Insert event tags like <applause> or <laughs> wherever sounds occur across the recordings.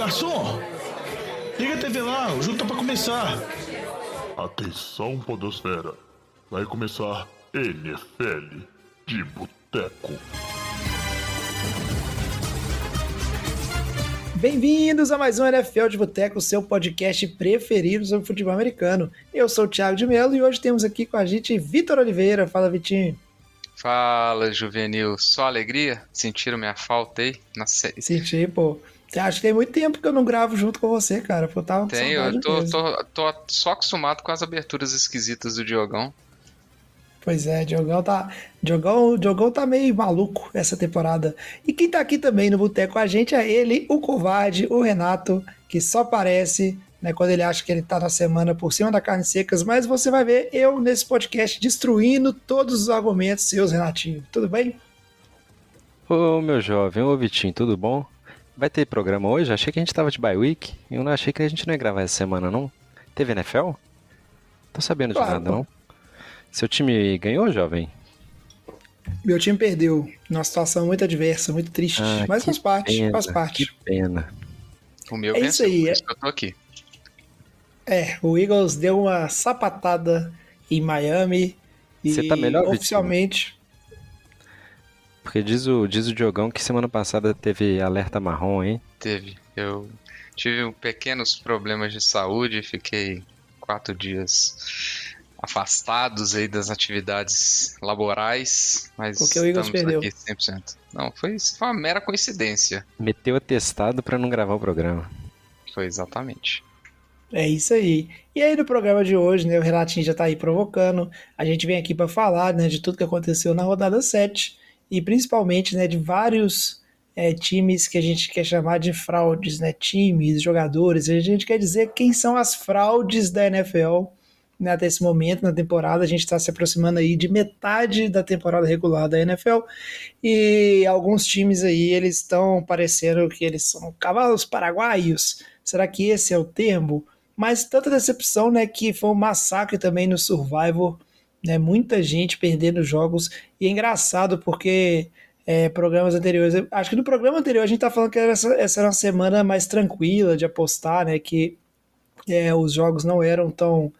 garçom! Liga a TV lá, o jogo tá pra começar. Atenção, Podosfera. Vai começar NFL de Boteco. Bem-vindos a mais um NFL de Boteco, seu podcast preferido sobre futebol americano. Eu sou o Thiago de Melo e hoje temos aqui com a gente Vitor Oliveira. Fala, Vitinho. Fala, Juvenil. Só alegria? Sentiram minha falta aí? Na série? Senti, pô. Acho que tem muito tempo que eu não gravo junto com você, cara. Pô, tava com Tenho, saudade eu tô, tô, tô só acostumado com as aberturas esquisitas do Diogão. Pois é, Diogão tá, Diogão, Diogão tá meio maluco essa temporada. E quem tá aqui também no Boteco com a gente é ele, o covarde, o Renato, que só aparece né, quando ele acha que ele tá na semana por cima da carne secas, mas você vai ver eu nesse podcast destruindo todos os argumentos seus, Renatinho. Tudo bem? Ô meu jovem, ô Vitinho, tudo bom? Vai ter programa hoje? Achei que a gente tava de bye week. Eu não achei que a gente não ia gravar essa semana, não. Teve NFL? Tô sabendo de Claro, nada, pô. não. Seu time ganhou, jovem? Meu time perdeu, numa situação muito adversa, muito triste, Ah, mas faz parte, pena, faz parte. Que pena. O meu É venceu, isso aí, por é. isso que eu tô aqui. É, o Eagles deu uma sapatada em Miami e Você tá melhor, Vitinho? oficialmente Porque diz o, diz o Diogão que semana passada teve alerta marrom, hein? Teve. Eu tive um pequenos problemas de saúde, fiquei quatro dias afastados aí das atividades laborais, mas Porque o Eagles estamos perdeu. aqui 100%. Não, foi, foi uma mera coincidência. Meteu atestado pra não gravar o programa. Foi exatamente. É isso aí. E aí no programa de hoje, né, o Renatinho já tá aí provocando. A gente vem aqui para falar, né, de tudo que aconteceu na rodada 7 e principalmente, né, de vários é, times que a gente quer chamar de fraudes, né, times, jogadores. A gente quer dizer quem são as fraudes da NFL né, até esse momento na temporada. A gente está se aproximando aí de metade da temporada regular da NFL e alguns times aí eles estão parecendo que eles são cavalos paraguaios. Será que esse é o termo? Mas tanta decepção, né, que foi um massacre também no Survivor, né, muita gente perdendo jogos, e é engraçado porque é, programas anteriores, acho que no programa anterior a gente tá falando que essa, essa era uma semana mais tranquila de apostar, né, que é, os jogos não eram tão,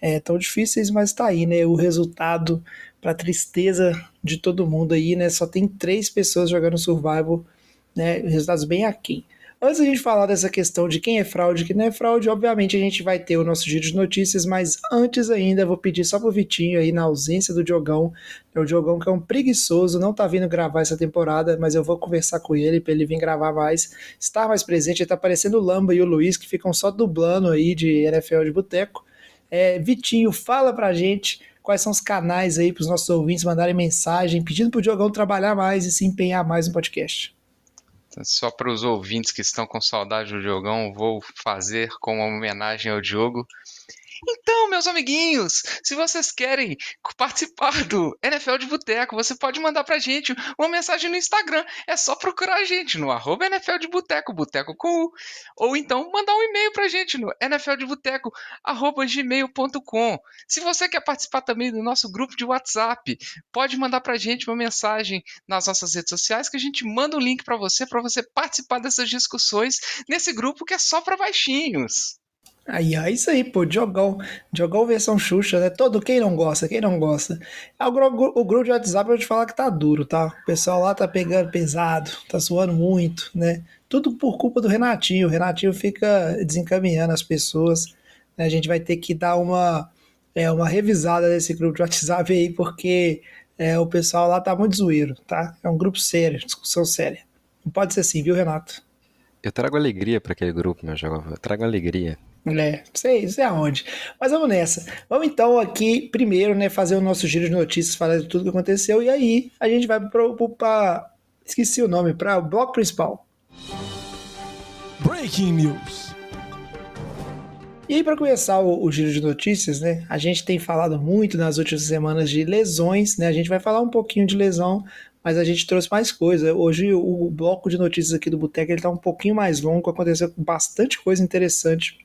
é, tão difíceis, mas tá aí, né, o resultado para tristeza de todo mundo aí, né, só tem três pessoas jogando Survivor, né, resultados bem aquém. Antes da gente falar dessa questão de quem é fraude e quem não é fraude, obviamente a gente vai ter o nosso giro de notícias, mas antes ainda vou pedir só pro Vitinho aí, na ausência do Diogão, é o Diogão que é um preguiçoso, não tá vindo gravar essa temporada, mas eu vou conversar com ele pra ele vir gravar mais, estar mais presente, ele tá parecendo o Lamba e o Luiz, que ficam só dublando aí de NFL de boteco. É, Vitinho, fala pra gente quais são os canais aí pros nossos ouvintes mandarem mensagem, pedindo pro Diogão trabalhar mais e se empenhar mais no podcast. Só para os ouvintes que estão com saudade do Diogão, vou fazer como homenagem ao Diogo. Então, meus amiguinhos, se vocês querem participar do NFL de Boteco, você pode mandar pra gente uma mensagem no Instagram. É só procurar a gente no arroba NFL de Boteco, Boteco com U. Ou então mandar um e-mail pra gente no nfldeboteco. Se você quer participar também do nosso grupo de WhatsApp, pode mandar pra gente uma mensagem nas nossas redes sociais que a gente manda o link pra você, para você participar dessas discussões nesse grupo que é só pra baixinhos. Aí, é isso aí, pô, Diogão, Diogão versão Xuxa, né? Todo quem não gosta, quem não gosta. O grupo, o grupo de WhatsApp eu vou te falar que tá duro, tá? O pessoal lá tá pegando pesado, tá suando muito, né? Tudo por culpa do Renatinho. O Renatinho fica desencaminhando as pessoas. né? A gente vai ter que dar uma, é, uma revisada nesse grupo de WhatsApp aí, porque é, o pessoal lá tá muito zoeiro, tá? É um grupo sério, discussão séria. Não pode ser assim, viu, Renato? Eu trago alegria pra aquele grupo, meu jovem. Eu trago alegria. É, sei, sei aonde. Mas vamos nessa. Vamos então aqui, primeiro, né, fazer o nosso giro de notícias, falar de tudo que aconteceu, e aí a gente vai pra, esqueci o nome, para o bloco principal. Breaking News. E aí, para começar o, o giro de notícias, né? A gente tem falado muito nas últimas semanas de lesões, né? A gente vai falar um pouquinho de lesão, mas a gente trouxe mais coisa. Hoje o, o bloco de notícias aqui do Boteco ele tá um pouquinho mais longo, aconteceu bastante coisa interessante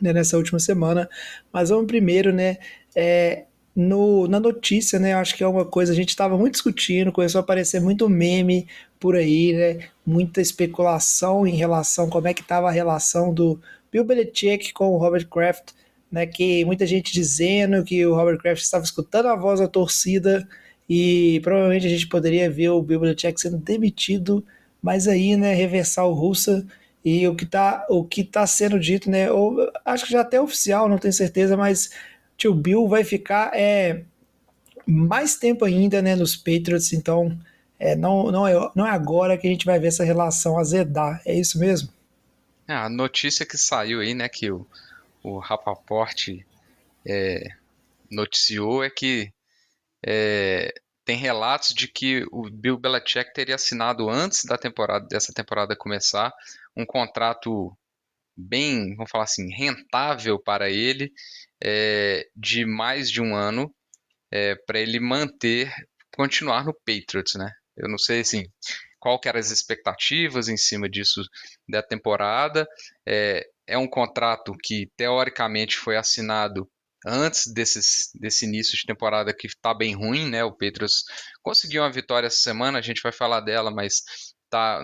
né, nessa última semana. Mas vamos primeiro, né? É, no, na notícia, né? Acho que é uma coisa, a gente estava muito discutindo, começou a aparecer muito meme por aí, né? Muita especulação em relação como é que estava a relação do Bill Belichick com o Robert Kraft, né? Que muita gente dizendo que o Robert Kraft estava escutando a voz da torcida e provavelmente a gente poderia ver o Bill Belichick sendo demitido, mas aí, né, reversar o Russa e o que tá, o que tá sendo dito, né, ou, acho que já até oficial, não tenho certeza, mas tio Bill vai ficar é, mais tempo ainda, né, nos Patriots, então é, não, não, é, não é agora que a gente vai ver essa relação azedar, é isso mesmo? É, a notícia que saiu aí, né, que o, o Rapaport é, noticiou é que é, tem relatos de que o Bill Belichick teria assinado antes da temporada dessa temporada começar um contrato bem, vamos falar assim, rentável para ele é, de mais de um ano é, para ele manter, continuar no Patriots, né? Eu não sei assim qual que eram as expectativas em cima disso da temporada. É, é um contrato que teoricamente foi assinado antes desses, desse início de temporada que está bem ruim, né? O Petros conseguiu uma vitória essa semana, a gente vai falar dela, mas tá,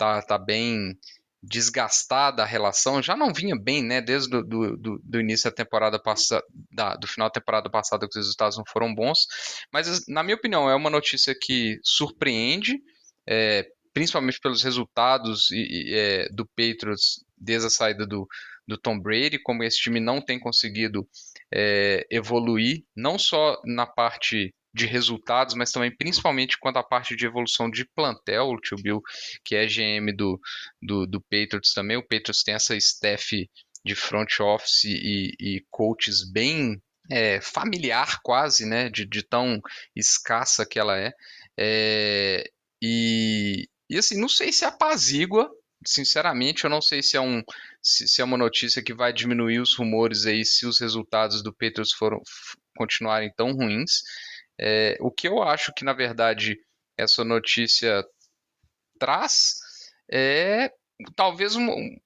tá, tá bem desgastada a relação, já não vinha bem, né, desde do, do, do início da temporada passada, do final da temporada passada que os resultados não foram bons, mas na minha opinião é uma notícia que surpreende, é, principalmente pelos resultados e, e, é, do Patriots desde a saída do, do Tom Brady, como esse time não tem conseguido é, evoluir, não só na parte de resultados, mas também principalmente quanto à parte de evolução de plantel, o tio Bill, que é GM do, do, do Patriots também, o Patriots tem essa staff de front office e, e coaches bem é, familiar quase, né, de, de, tão escassa que ela é, é e, e assim, não sei se apazigua, sinceramente, eu não sei se é um se, se, é uma notícia que vai diminuir os rumores aí se os resultados do Patriots foram continuarem tão ruins. É, o que eu acho que na verdade essa notícia traz é talvez um,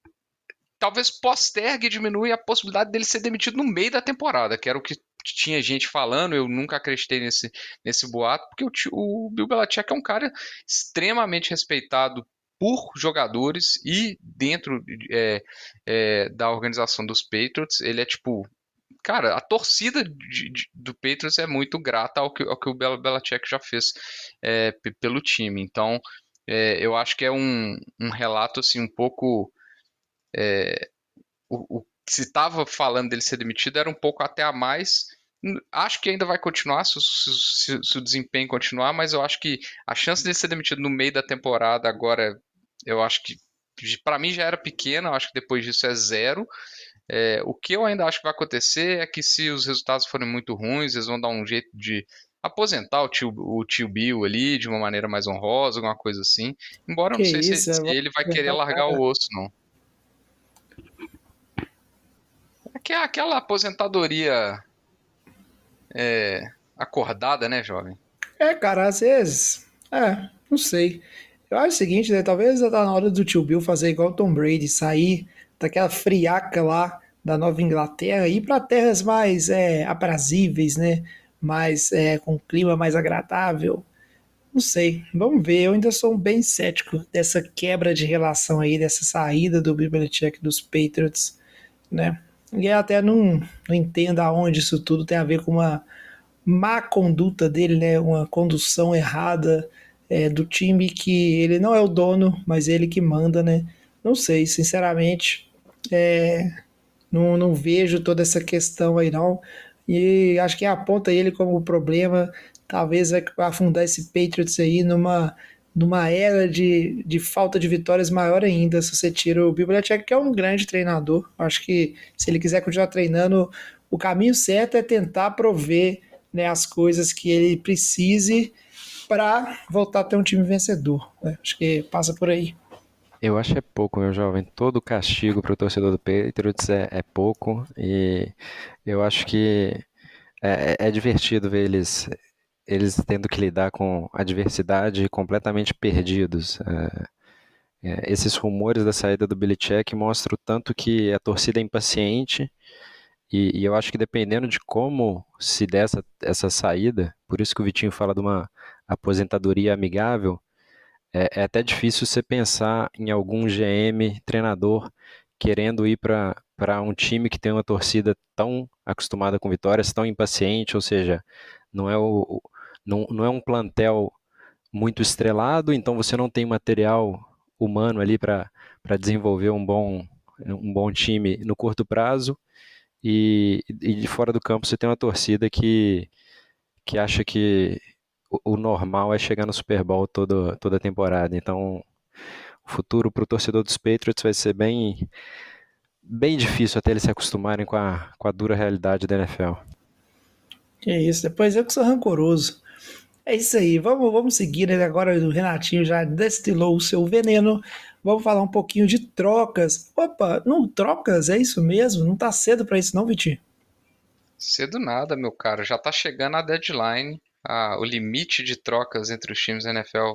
talvez postergue e diminui a possibilidade dele ser demitido no meio da temporada, que era o que tinha gente falando, eu nunca acreditei nesse, nesse boato, porque o, o Bill Belichick é um cara extremamente respeitado por jogadores e dentro é, é, da organização dos Patriots, ele é tipo. Cara, a torcida de, de, do Patriots é muito grata ao que, ao que o Belichick já fez é, pelo time. Então, é, eu acho que é um, um relato assim um pouco. É, o, o, se estava falando dele ser demitido era um pouco até a mais acho que ainda vai continuar se, se, se, o desempenho continuar, mas eu acho que a chance dele ser demitido no meio da temporada agora eu acho que para mim já era pequena, acho que depois disso é zero. É, o que eu ainda acho que vai acontecer é que se os resultados forem muito ruins, eles vão dar um jeito de aposentar o tio, o tio Bill ali de uma maneira mais honrosa, alguma coisa assim. Embora eu não sei isso, se, ele vai querer largar o osso, não. É aquela aposentadoria é, acordada, né, jovem? É, cara, às vezes. É, não sei. Eu acho o seguinte, né? Talvez tá na hora do tio Bill fazer igual o Tom Brady, sair daquela friaca lá da Nova Inglaterra e para terras mais é, aprazíveis, né? Mais é, com clima mais agradável. Não sei, vamos ver. Eu ainda sou bem cético dessa quebra de relação aí, dessa saída do Belichick dos Patriots, né? E até não, não entendo aonde isso tudo tem a ver com uma má conduta dele, né? Uma condução errada é, do time que ele não é o dono, mas ele que manda, né? Não sei, sinceramente, é, não, não vejo toda essa questão aí não. E acho que aponta ele como problema, talvez vai afundar esse Patriots aí numa, numa era de, de falta de vitórias maior ainda, se você tira o Belichick, que é um grande treinador. Acho que se ele quiser continuar treinando, o caminho certo é tentar prover né, as coisas que ele precise para voltar a ter um time vencedor. Né? Acho que passa por aí. Eu acho é pouco, meu jovem. Todo castigo para o torcedor do Patriots é, é, pouco e eu acho que é, é, é divertido ver eles eles tendo que lidar com adversidade completamente perdidos. É, é, esses rumores da saída do Belichick mostram tanto que a torcida é impaciente e, e, eu acho que dependendo de como se der essa, essa saída, por isso que o Vitinho fala de uma aposentadoria amigável, é, é até difícil você pensar em algum GM, treinador, querendo ir para um time que tem uma torcida tão acostumada com vitórias, tão impaciente, ou seja, não é, o, não, não é um plantel muito estrelado, então você não tem material humano ali para desenvolver um bom, um bom time no curto prazo. E, e de fora do campo você tem uma torcida que, que acha que o, normal é chegar no Super Bowl todo, toda a temporada. Então, o futuro para o torcedor dos Patriots vai ser bem, bem difícil até eles se acostumarem com a, com a dura realidade da NFL. Que isso, depois eu que sou rancoroso. É isso aí, vamos, vamos seguir. Né? Agora o Renatinho já destilou o seu veneno. Vamos falar um pouquinho de trocas. Opa, não trocas? É isso mesmo? Não tá cedo para isso, não, Vitinho? Cedo nada, meu caro. Já tá chegando a deadline. Ah, o limite de trocas entre os times da NFL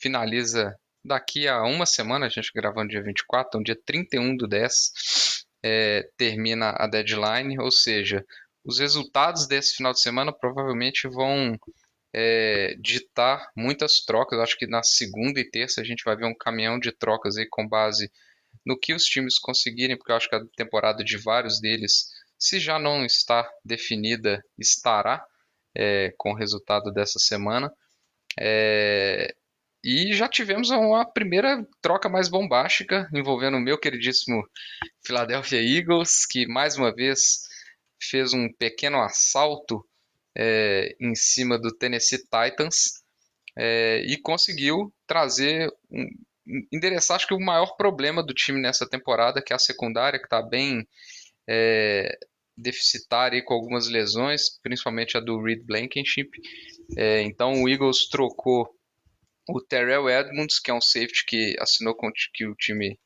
finaliza daqui a uma semana. A gente gravando dia 24, então dia 31 do 10 é, termina a deadline. Ou seja, os resultados desse final de semana provavelmente vão é, ditar muitas trocas. Acho que na segunda e terça a gente vai ver um caminhão de trocas aí com base no que os times conseguirem, porque eu acho que a temporada de vários deles, se já não está definida, estará é, com o resultado dessa semana. É, e já tivemos uma primeira troca mais bombástica envolvendo o meu queridíssimo Philadelphia Eagles, que mais uma vez fez um pequeno assalto é, em cima do Tennessee Titans é, e conseguiu trazer, um, endereçar acho que o maior problema do time nessa temporada, que é a secundária, que está bem é, deficitária com algumas lesões, principalmente a do Reed Blankenship. É, então o Eagles trocou o Terrell Edmonds, que é um safety que assinou com que o time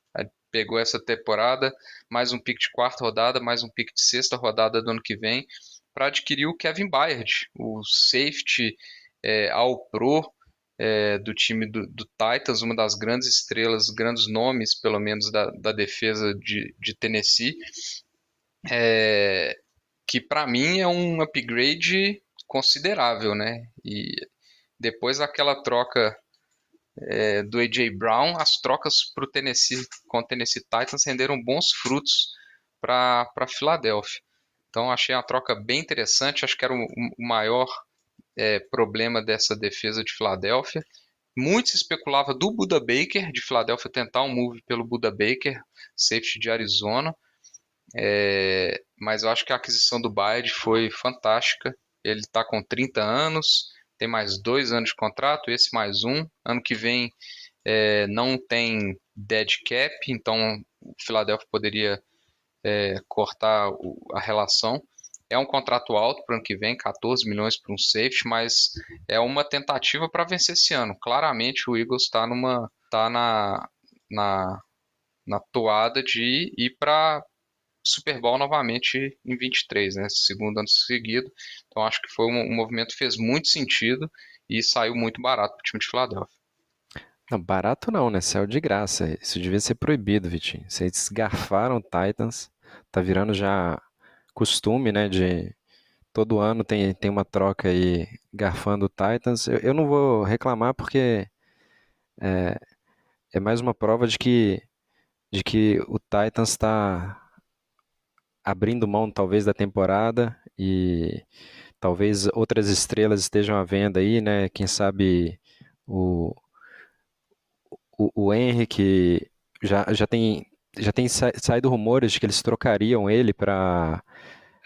pegou essa temporada, mais um pick de quarta rodada, mais um pick de sexta rodada do ano que vem, para adquirir o Kevin Byard, o safety é, ao pro é, do time do, do, Titans, uma das grandes estrelas, grandes nomes, pelo menos, da, da defesa de, de Tennessee, é, que para mim é um upgrade considerável, né? E depois daquela troca é, do AJ Brown, as trocas para o Tennessee com o Tennessee Titans renderam bons frutos para Filadélfia. Então achei a troca bem interessante, acho que era o, o maior é, problema dessa defesa de Filadélfia. Muito se especulava do Buda Baker, de Filadélfia tentar um move pelo Buda Baker, safety de Arizona. É, mas eu acho que a aquisição do Bayard foi fantástica. Ele está com 30 anos, tem mais dois anos de contrato, esse mais um. Ano que vem é, não tem dead cap, então o Philadelphia poderia é, cortar o, a relação. É um contrato alto para o ano que vem, 14 milhões para um safety, mas é uma tentativa para vencer esse ano. Claramente o Eagles está numa tá na, na, na toada de ir para Super Bowl novamente em 23, né? Segundo ano seguido. Então acho que foi um, um movimento que fez muito sentido e saiu muito barato para o time de Filadélfia. Não, barato não, né? Saiu de graça. Isso devia ser proibido, Vitinho. Vocês garfaram Titans tá virando já costume, né, de todo ano tem, tem uma troca aí garfando o Titans. Eu, eu não vou reclamar porque é, é mais uma prova de que, de que o Titans está abrindo mão talvez da temporada e talvez outras estrelas estejam à venda aí, né? Quem sabe o, o, o Henry que já, já tem já tem sa saído rumores de que eles trocariam ele para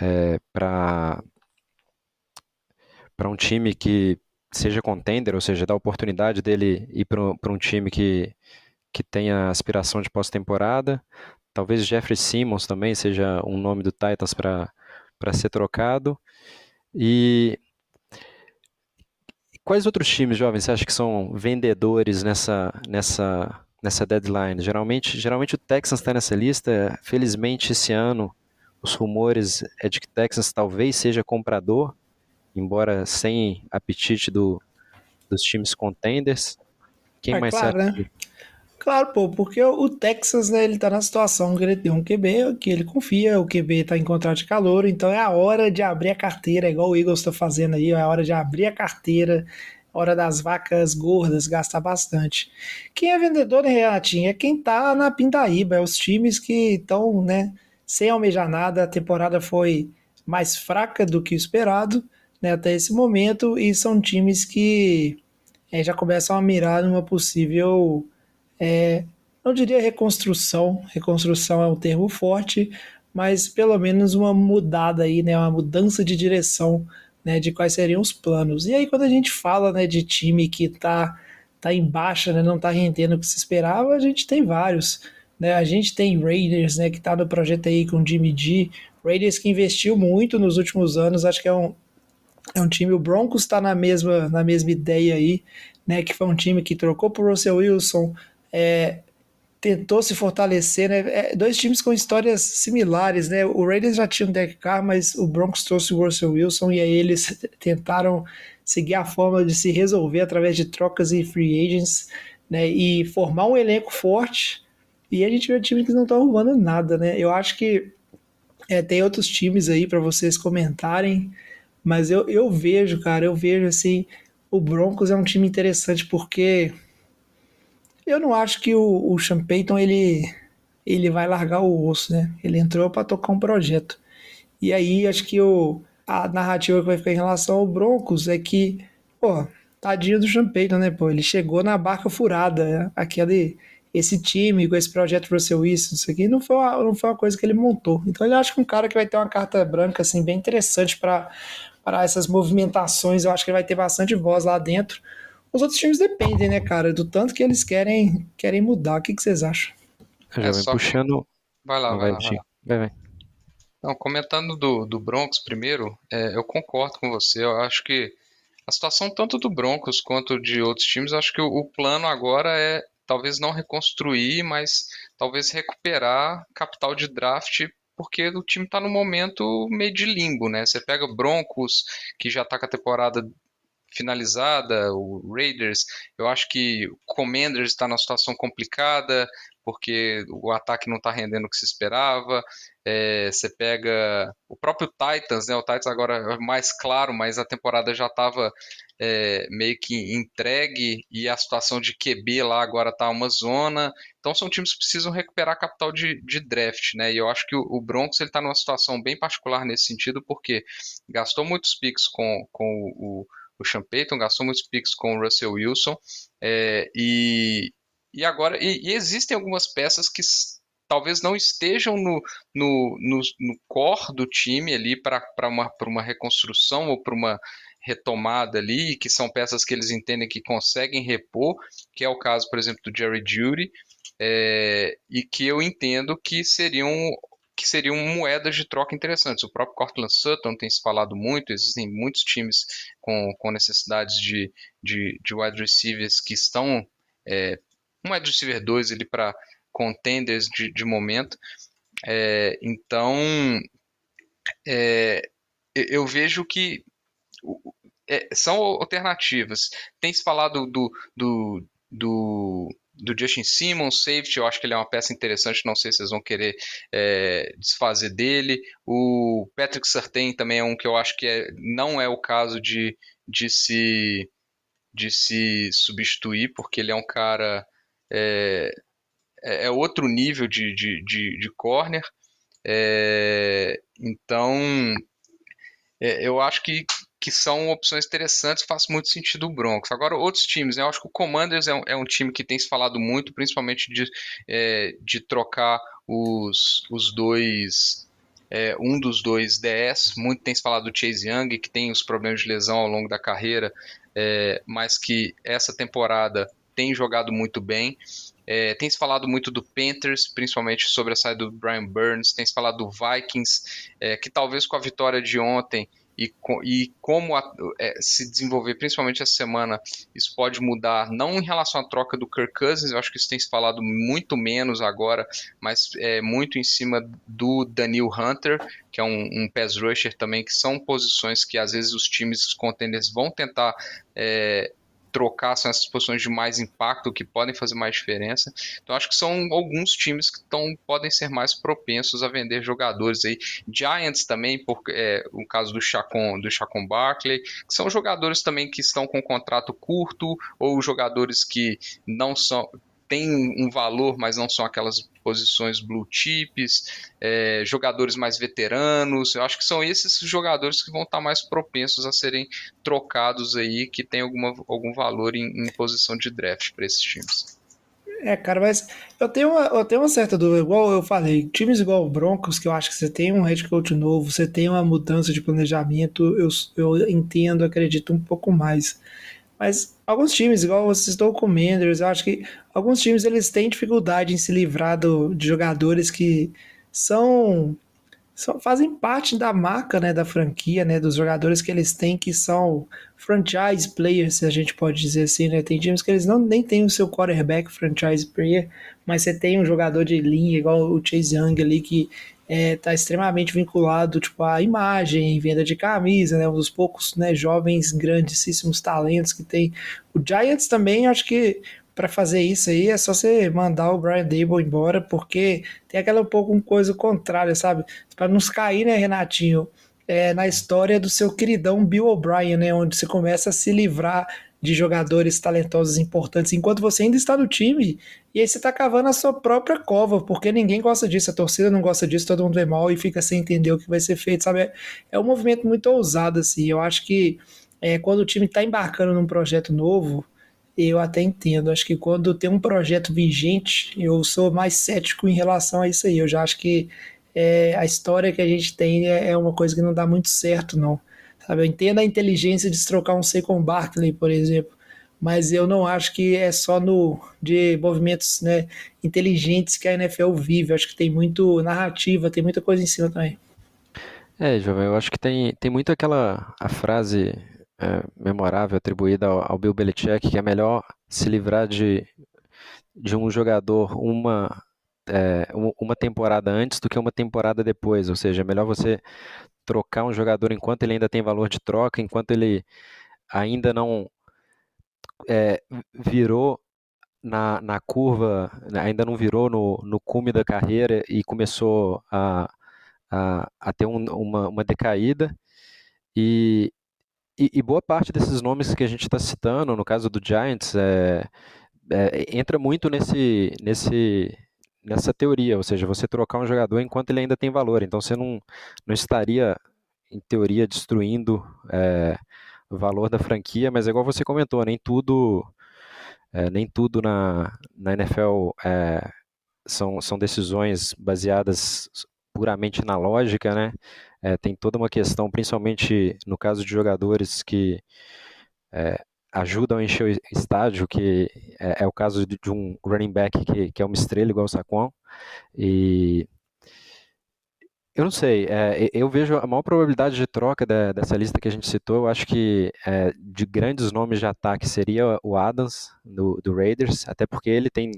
é, para para um time que seja contender, ou seja, dá a oportunidade dele ir para um time que, que tenha aspiração de pós-temporada. Talvez Jeffrey Simmons também seja um nome do Titans para ser trocado. E quais outros times, jovens, você acha que são vendedores nessa, nessa nessa deadline. Geralmente, geralmente o Texans está nessa lista. Felizmente, esse ano, os rumores é de que o Texans talvez seja comprador, embora sem apetite do, dos times contenders. Quem é, mais claro, né? Claro, pô, porque o Texas, né, ele tá na situação que ele tem um QB, que ele confia, o QB tá em contrato de calor, então é a hora de abrir a carteira, igual o Eagles tá fazendo aí, é a hora de abrir a carteira, hora das vacas gordas, gastar bastante. Quem é vendedor, né, Renatinho? É quem tá na pindaíba, é os times que estão, né, sem almejar nada. A temporada foi mais fraca do que o esperado, né, até esse momento, e são times que é, já começam a mirar numa possível, é, não diria reconstrução, reconstrução é um termo forte, mas pelo menos uma mudada aí, né, uma mudança de direção né, de quais seriam os planos. E aí quando a gente fala né, de time que está tá em baixa, né, não está rendendo o que se esperava, a gente tem vários. Né? A gente tem Raiders, né, que está no projeto aí com Jimmy G, Raiders que investiu muito nos últimos anos, acho que é um, é um time, o Broncos está na mesma, na mesma ideia aí, né, que foi um time que trocou por Russell Wilson, é, tentou se fortalecer, né? É, dois times com histórias similares, né? O Raiders já tinha um Derek Carr, mas o Broncos trouxe o Russell Wilson e aí eles <laughs> tentaram seguir a forma de se resolver através de trocas e free agents, né? E formar um elenco forte. E a gente vê times que não estão arrumando nada, né? Eu acho que é, tem outros times aí para vocês comentarem, mas eu, eu vejo, cara, eu vejo assim, o Broncos é um time interessante porque eu não acho que o, o Sean Payton ele, ele vai largar o osso, né? Ele entrou para tocar um projeto. E aí acho que o, a narrativa que vai ficar em relação ao Broncos é que, pô, tadinho do Sean Payton, né? Pô, ele chegou na barca furada, né? aquele esse time com esse projeto Russell Wilson, isso aqui não foi, uma, não foi uma coisa que ele montou. Então ele acha que um cara que vai ter uma carta branca assim bem interessante para essas movimentações, eu acho que ele vai ter bastante voz lá dentro. Os outros times dependem, né, cara, do tanto que eles querem, querem mudar. O que, que vocês acham? Já é, vem puxando. Vai lá, vai, vai, lá, vai, vai, vai. Não, comentando do, do Broncos primeiro, é, eu concordo com você. Eu acho que a situação tanto do Broncos quanto de outros times, acho que o, o plano agora é talvez não reconstruir, mas talvez recuperar capital de draft porque o time está no momento meio de limbo, né? Você pega Broncos, que já está com a temporada finalizada, o Raiders, eu acho que o Commanders está numa situação complicada, porque o ataque não está rendendo o que se esperava. É, você pega o próprio Titans, né? O Titans agora é mais claro, mas a temporada já estava é, meio que entregue e a situação de QB lá agora está uma zona. Então são times que precisam recuperar capital de, de draft, né? E eu acho que o, o Broncos ele está numa situação bem particular nesse sentido, porque gastou muitos picks com, com o, o Sean Payton, gastou muitos picks com o Russell Wilson, é, e, e agora e, e, existem algumas peças que talvez não estejam no, no, no, no core do time ali para uma, uma reconstrução ou para uma retomada ali, que são peças que eles entendem que conseguem repor, que é o caso, por exemplo, do Jerry Judy, é, e que eu entendo que seriam que seriam moedas de troca interessantes. O próprio Cortland Sutton tem se falado muito, existem muitos times com, com necessidades de, de, de wide receivers que estão é, um wide receiver 2 ali para contenders de, de momento. É, então, é, eu vejo que é, são alternativas. Tem se falado do, do, do do Justin Simmons, safety, eu acho que ele é uma peça interessante, não sei se vocês vão querer é, desfazer dele. O Patrick Surtain também é um que eu acho que é, não é o caso de, de, se, de se substituir, porque ele é um cara. É, é, é outro nível de, de, de, de corner. É, então, é, eu acho que que são opções interessantes, faz muito sentido o Broncos. Agora, outros times, né? eu acho que o Commanders é um, é um time que tem se falado muito, principalmente de, é, de trocar os, os dois. É, um dos dois DS, muito tem se falado do Chase Young, que tem os problemas de lesão ao longo da carreira, é, mas que essa temporada tem jogado muito bem. É, tem se falado muito do Panthers, principalmente sobre a saída do Brian Burns, tem se falado do Vikings, é, que talvez com a vitória de ontem e, e como a, é, se desenvolver, principalmente essa semana, isso pode mudar, não em relação à troca do Kirk Cousins, eu acho que isso tem se falado muito menos agora, mas é, muito em cima do Daniel Hunter, que é um, um pass rusher também, que são posições que às vezes os times contenders vão tentar é, trocar são essas posições de mais impacto que podem fazer mais diferença. Então acho que são alguns times que tão, podem ser mais propensos a vender jogadores aí. Giants também, por é, o caso do Chacon, do Chacon Barkley, que são jogadores também que estão com contrato curto ou jogadores que não são têm um valor, mas não são aquelas posições blue chips, é, jogadores mais veteranos. Eu acho que são esses jogadores que vão estar mais propensos a serem trocados aí, que tem algum valor em, em posição de draft para esses times. É, cara, mas eu tenho, uma, eu tenho uma certa dúvida, igual eu falei, times igual o Broncos, que eu acho que você tem um head coach novo, você tem uma mudança de planejamento, eu, eu entendo, acredito um pouco mais. Mas alguns times, igual você citou o Commanders, eu acho que alguns times eles têm dificuldade em se livrar do, de jogadores que são, são fazem parte da marca, né, da franquia, né, dos jogadores que eles têm que são franchise players, se a gente pode dizer assim, né? Tem times que eles não nem têm o seu quarterback franchise player, mas você tem um jogador de linha igual o Chase Young ali que é, tá extremamente vinculado tipo, à imagem, venda de camisa, né, um dos poucos né, jovens grandíssimos talentos que tem. O Giants também, acho que para fazer isso aí é só você mandar o Brian Dable embora, porque tem aquela um pouco coisa contrária, sabe? Para nos cair, né, Renatinho, é, na história do seu queridão Bill O'Brien, né, onde você começa a se livrar de jogadores talentosos importantes enquanto você ainda está no time. E aí você está cavando a sua própria cova, porque ninguém gosta disso, a torcida não gosta disso, todo mundo vê mal e fica sem entender o que vai ser feito, sabe? É um movimento muito ousado, assim. Eu acho que é, quando o time está embarcando num projeto novo, eu até entendo. Acho que quando tem um projeto vigente, eu sou mais cético em relação a isso aí. Eu já acho que é, a história que a gente tem é, é uma coisa que não dá muito certo, não. Sabe? Eu entendo a inteligência de se trocar um Saquon Barkley, por exemplo, mas eu não acho que é só no de movimentos né, inteligentes que a NFL vive. Eu acho que tem muito narrativa, tem muita coisa em cima também. É, Jovem, eu acho que tem, tem muito aquela a frase é, memorável atribuída ao, ao, Bill Belichick, que é melhor se livrar de, de um jogador uma, é, uma temporada antes do que uma temporada depois. Ou seja, é melhor você trocar um jogador enquanto ele ainda tem valor de troca, enquanto ele ainda não é, virou na, na curva, né, ainda não virou no, no cume da carreira e começou a, a, a ter um, uma, uma decaída. E, e, e, boa parte desses nomes que a gente está citando, no caso do Giants, é, é, entra muito nesse, nesse, nessa teoria, ou seja, você trocar um jogador enquanto ele ainda tem valor. Então você não, não estaria, em teoria, destruindo é, o valor da franquia, mas é igual você comentou, nem tudo, é, nem tudo na, na NFL é, são, são decisões baseadas puramente na lógica, né? Tem toda uma questão, principalmente no caso de jogadores que ajudam a encher o estádio, que é, é o caso de, de, um running back que, que é uma estrela igual o Saquon. E eu não sei, é, eu vejo a maior probabilidade de troca da, dessa lista que a gente citou. Eu acho que é, de grandes nomes de ataque seria o Adams, do, do, Raiders, até porque ele tem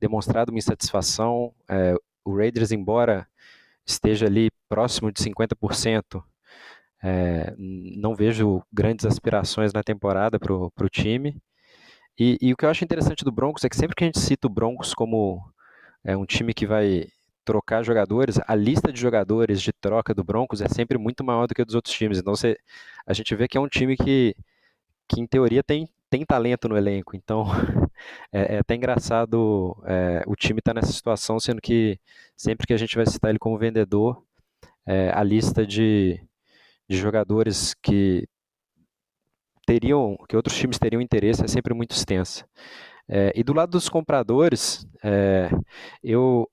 demonstrado uma insatisfação. É, o Raiders, embora esteja ali próximo de 50%, é, não vejo grandes aspirações na temporada para o time. E, e, o que eu acho interessante do Broncos é que sempre que a gente cita o Broncos como é, um time que vai trocar jogadores, a lista de jogadores de troca do Broncos é sempre muito maior do que a dos outros times. Então você, a gente vê que é um time que, que em teoria tem, tem talento no elenco. Então <laughs> é, é até engraçado é, o time estar tá nessa situação, sendo que sempre que a gente vai citar ele como vendedor, é, a lista de, de jogadores que teriam, que outros times teriam interesse é sempre muito extensa. É, e do lado dos compradores, é, eu,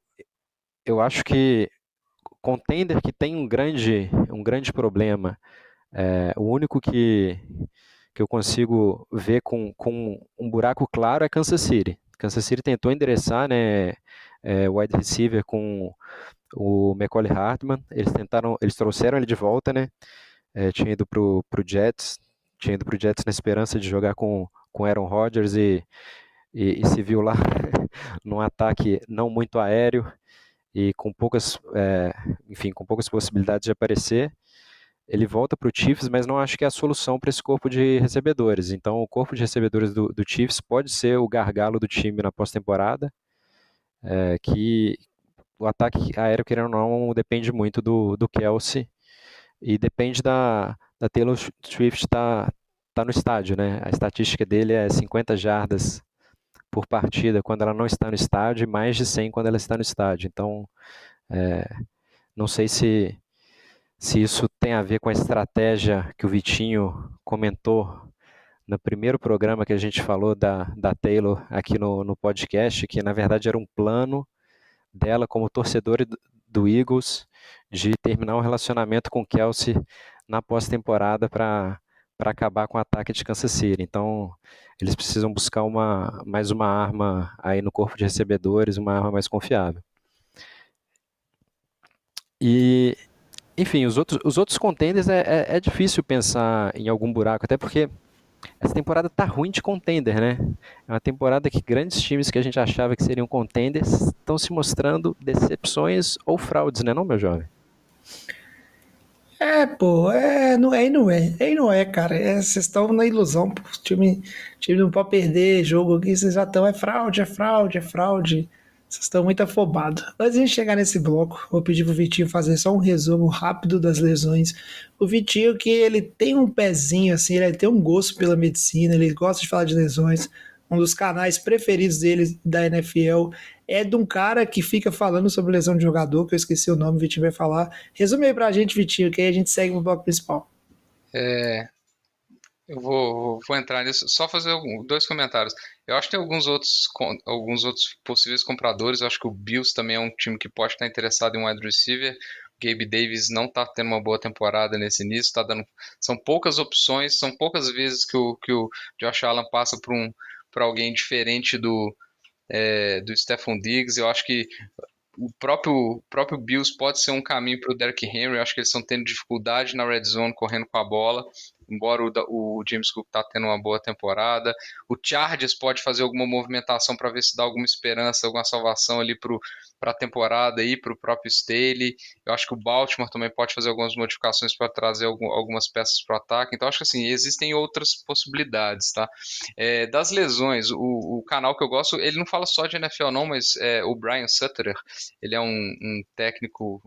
eu acho que contender que tem um grande, um grande problema, é, o único que, que eu consigo ver com, com um buraco claro é Kansas City. Kansas City tentou endereçar né, é, wide receiver com o Macaulay Hartman, eles tentaram, eles trouxeram ele de volta, né? É, tinha ido para o Jets, tinha ido para o Jets na esperança de jogar com, com Aaron Rodgers e, e, e se viu lá <laughs> num ataque não muito aéreo e com poucas, é, enfim, com poucas possibilidades de aparecer. ele volta para o Chiefs, mas não acho que é a solução para esse corpo de recebedores. Então, o corpo de recebedores do, do Chiefs pode ser o gargalo do time na pós-temporada, é, que o ataque aéreo, querendo ou não, depende muito do, do Kelsey e depende da, da Taylor Swift estar tá, tá no estádio, né? A estatística dele é 50 jardas por partida quando ela não está no estádio e mais de 100 quando ela está no estádio. Então, é, não sei se, se isso tem a ver com a estratégia que o Vitinho comentou no primeiro programa que a gente falou da, da Taylor aqui no, no podcast, que na verdade era um plano dela como torcedora do Eagles de terminar um relacionamento com Kelsey na pós-temporada para para acabar com o ataque de Kansas City. Então, eles precisam buscar uma, mais uma arma aí no corpo de recebedores, uma arma mais confiável. E, enfim, os outros, os outros contenders é, é, é difícil pensar em algum buraco, até porque essa temporada tá ruim de contender, né? É uma temporada que grandes times que a gente achava que seriam contenders estão se mostrando decepções ou fraudes, né, não, meu jovem? É, pô, é, não é e não é. É e não é, cara. É, vocês estão na ilusão, pô. O time, time não pode perder jogo aqui, vocês já estão. É fraude, é fraude, é fraude. Vocês estão muito afobados. Antes de chegar nesse bloco, vou pedir pro Vitinho fazer só um resumo rápido das lesões. O Vitinho, que ele tem um pezinho, assim, ele tem um gosto pela medicina, ele gosta de falar de lesões. Um dos canais preferidos dele da NFL é de um cara que fica falando sobre lesão de jogador, que eu esqueci o nome, o Vitinho vai falar. Resume aí pra gente, Vitinho, que aí a gente segue no bloco principal. É, eu vou, vou entrar nisso, só fazer dois comentários. Eu acho que tem alguns outros, alguns outros possíveis compradores. Eu acho que o Bills também é um time que pode estar interessado em um wide receiver. O Gabe Davis não está tendo uma boa temporada nesse início, tá dando, são poucas opções, são poucas vezes que o, que o Josh Allen passa por um, alguém diferente do, é, do Diggs. Eu acho que o próprio, próprio Bills pode ser um caminho para o Derrick Henry. Eu acho que eles estão tendo dificuldade na red zone correndo com a bola embora o, o James Cook está tendo uma boa temporada. O Chargers pode fazer alguma movimentação para ver se dá alguma esperança, alguma salvação ali para a temporada e para o próprio Staley. Eu acho que o Baltimore também pode fazer algumas modificações para trazer algum, algumas peças para o ataque. Então acho que assim, existem outras possibilidades, tá? É, das lesões, o, o, canal que eu gosto, ele não fala só de NFL não, mas é, o Brian Sutterer, ele é um, um técnico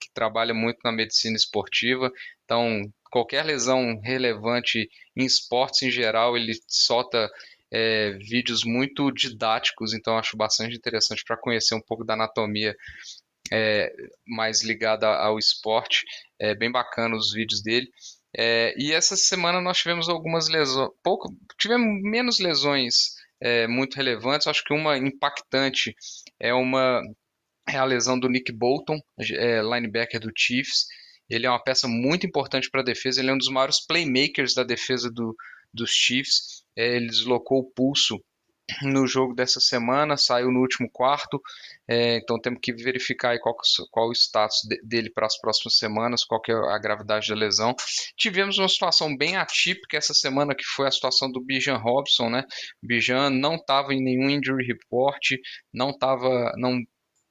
que trabalha muito na medicina esportiva, então qualquer lesão relevante em esportes em geral, ele solta é, vídeos muito didáticos, então acho bastante interessante para conhecer um pouco da anatomia é, mais ligada ao esporte. É bem bacana os vídeos dele. É, e essa semana nós tivemos algumas lesões, pouco, tivemos menos lesões é, muito relevantes. Acho que uma impactante é uma é a lesão do Nick Bolton, é, linebacker do Chiefs. Ele é uma peça muito importante para a defesa, ele é um dos maiores playmakers da defesa do, dos Chiefs. É, ele deslocou o pulso no jogo dessa semana, saiu no último quarto, é, então temos que verificar qual, qual o status de, dele para as próximas semanas, qual que é a gravidade da lesão. Tivemos uma situação bem atípica essa semana, que foi a situação do Bijan Robson, né? Bijan não estava em nenhum injury report, não estava, não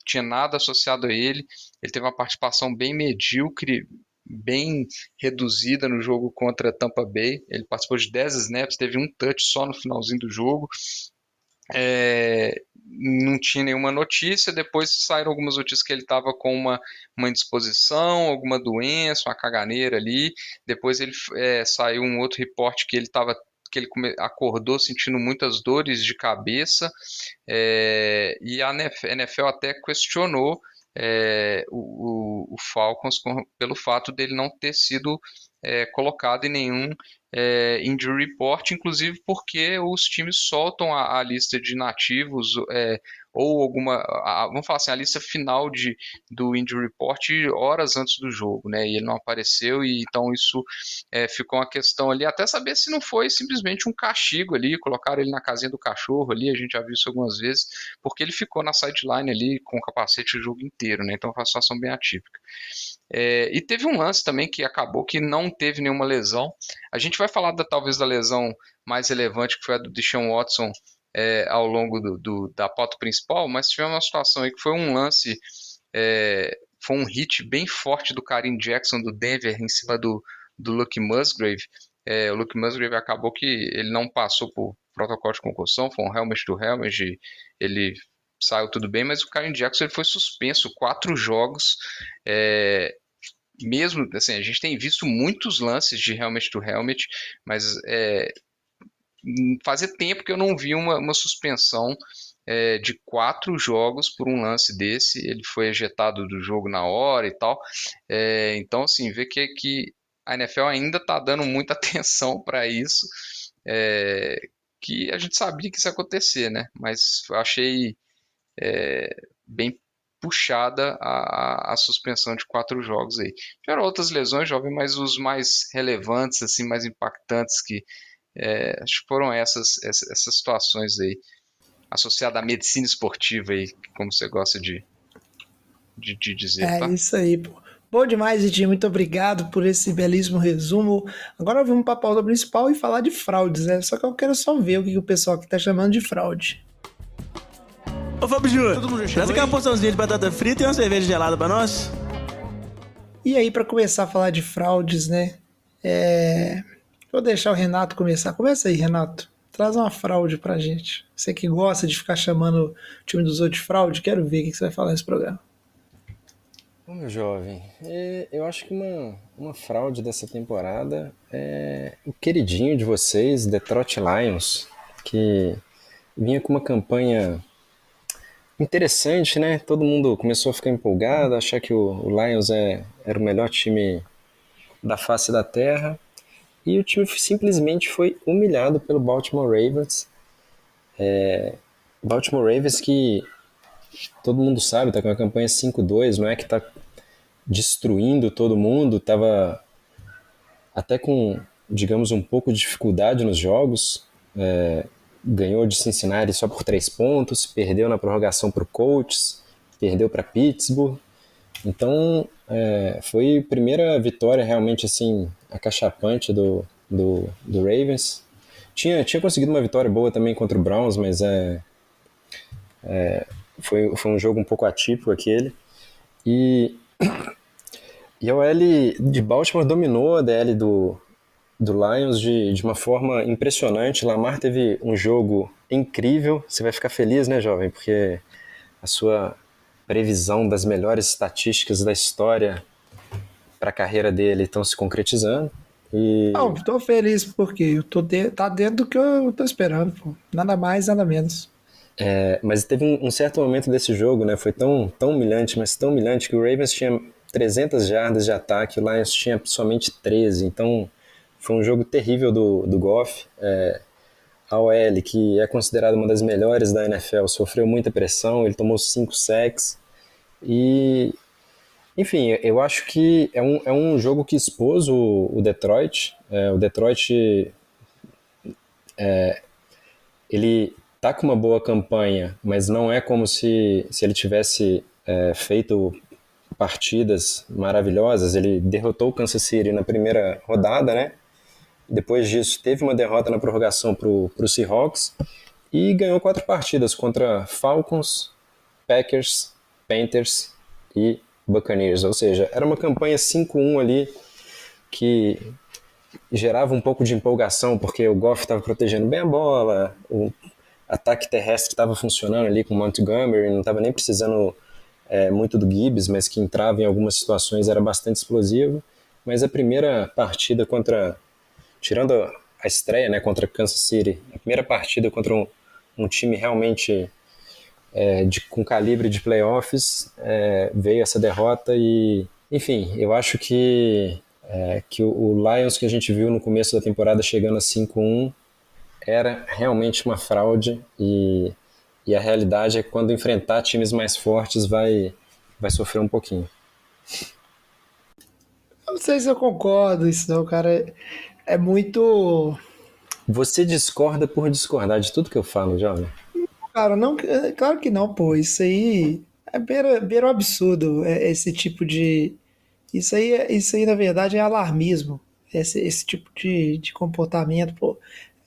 tinha nada associado a ele. Ele teve uma participação bem medíocre, bem reduzida no jogo contra Tampa Bay. Ele participou de 10 snaps, teve um touch só no finalzinho do jogo. É, não tinha nenhuma notícia. Depois saíram algumas notícias que ele estava com uma, uma indisposição, alguma doença, uma caganeira ali. Depois ele é, saiu um outro reporte que ele estava que ele acordou sentindo muitas dores de cabeça é, e a NFL até questionou é, o, o, Falcons com, pelo fato dele não ter sido é, colocado em nenhum é, injury report, inclusive porque os times soltam a, a lista de nativos é, ou alguma, a, vamos falar assim, a lista final de, do injury report horas antes do jogo, né? E ele não apareceu e então isso é, ficou uma questão ali, até saber se não foi simplesmente um castigo ali, colocaram ele na casinha do cachorro ali, a gente já viu isso algumas vezes, porque ele ficou na sideline ali com o capacete o jogo inteiro, né? Então foi uma situação bem atípica. É, e teve um lance também que acabou que não teve nenhuma lesão. A gente vai falar da, talvez da lesão mais relevante, que foi a do Deshaun Watson é, ao longo do, do, da pauta principal, mas tivemos uma situação aí que foi um lance, é, foi um hit bem forte do Karim Jackson do Denver em cima do, do Luke Musgrave. É, o Luke Musgrave acabou que ele não passou por protocolo de concussão, foi um helmet to helmet, ele saiu tudo bem, mas o Karim Jackson ele foi suspenso quatro jogos. É, mesmo assim, a gente tem visto muitos lances de helmet to helmet, mas é, fazia tempo que eu não vi uma, uma suspensão é, de quatro jogos por um lance desse. Ele foi ejetado do jogo na hora e tal. É, então, assim, vê que, que a NFL ainda está dando muita <laughs> atenção para isso. É, que a gente sabia que isso ia acontecer, né? Mas achei é, bem puxada a, a, a, suspensão de quatro jogos aí. Tiveram outras lesões, jovem, mas os mais relevantes, assim, mais impactantes que é, acho que foram essas, essas, essas situações aí associadas à medicina esportiva aí, como você gosta de, de, de dizer. É tá? isso aí, pô. Bom demais, Edinho. Muito obrigado por esse belíssimo resumo. Agora vamos para a pauta principal e falar de fraudes, né? Só que eu quero só ver o que o pessoal aqui tá chamando de fraude. Ô Fábio Júnior, traz aqui uma porçãozinha de batata frita e uma cerveja gelada para nós. E aí, para começar a falar de fraudes, né? É... Vou deixar o Renato começar. Começa aí, Renato. Traz uma fraude pra gente. Você que gosta de ficar chamando o time dos outros de fraude, quero ver o que você vai falar nesse programa. Ô, meu jovem, é, eu acho que uma, uma fraude dessa temporada é o queridinho de vocês, Detroit Lions, que vinha com uma campanha interessante, né? Todo mundo começou a ficar empolgado, achar que o, o Lions é, era o melhor time da face da terra. E o time simplesmente foi humilhado pelo Baltimore Ravens. É, Baltimore Ravens que todo mundo sabe, está com uma campanha 5-2, não é que está destruindo todo mundo, estava até com, digamos, um pouco de dificuldade nos jogos. É, ganhou de Cincinnati só por três pontos, perdeu na prorrogação para o Colts, perdeu para Pittsburgh. Então, é, foi a primeira vitória realmente assim acachapante do, do, do Ravens. Tinha, tinha conseguido uma vitória boa também contra o Browns, mas é, é, foi, foi um jogo um pouco atípico aquele. E, e a OL de Baltimore dominou a DL do, do Lions de, de uma forma impressionante. Lamar teve um jogo incrível. Você vai ficar feliz, né, jovem? Porque a sua previsão das melhores estatísticas da história para a carreira dele estão se concretizando. E... Não, tô feliz porque eu tô de... tá dentro do que eu tô esperando, pô. Nada mais, nada menos. É, mas teve um, um, certo momento desse jogo, né? Foi tão, tão humilhante, mas tão humilhante que o Ravens tinha 300 jardas de ataque, o Lions tinha somente 13. Então foi um jogo terrível do, do Goff. É, a OL, que é considerada uma das melhores da NFL, sofreu muita pressão, ele tomou 5 sacks. E, enfim, eu acho que é um, é um jogo que expôs o, o Detroit. É, o Detroit, é, ele tá com uma boa campanha, mas não é como se, se ele tivesse é, feito partidas maravilhosas. Ele derrotou o Kansas City na primeira rodada, né? Depois disso, teve uma derrota na prorrogação para o Seahawks e ganhou quatro partidas contra Falcons, Packers, Panthers e Buccaneers. Ou seja, era uma campanha 5-1 ali que gerava um pouco de empolgação, porque o Goff estava protegendo bem a bola, o ataque terrestre estava funcionando ali com o Montgomery, não estava nem precisando é, muito do Gibbs, mas que entrava em algumas situações era bastante explosivo. Mas a primeira partida contra tirando a estreia né, contra Kansas City, a primeira partida contra um, um time realmente é, de, com calibre de playoffs, é, veio essa derrota e, enfim, eu acho que, é, que o, o, Lions que a gente viu no começo da temporada chegando a 5-1 era realmente uma fraude e, e a realidade é que quando enfrentar times mais fortes vai, vai sofrer um pouquinho. Não sei se eu concordo isso não, cara é muito. Você discorda por discordar de tudo que eu falo, jovem? Cara, não, é, claro que não, pô. Isso aí é beira, beira um absurdo, é, esse tipo de. Isso aí, é, isso aí, na verdade, é alarmismo. Esse, esse tipo de, de comportamento, pô.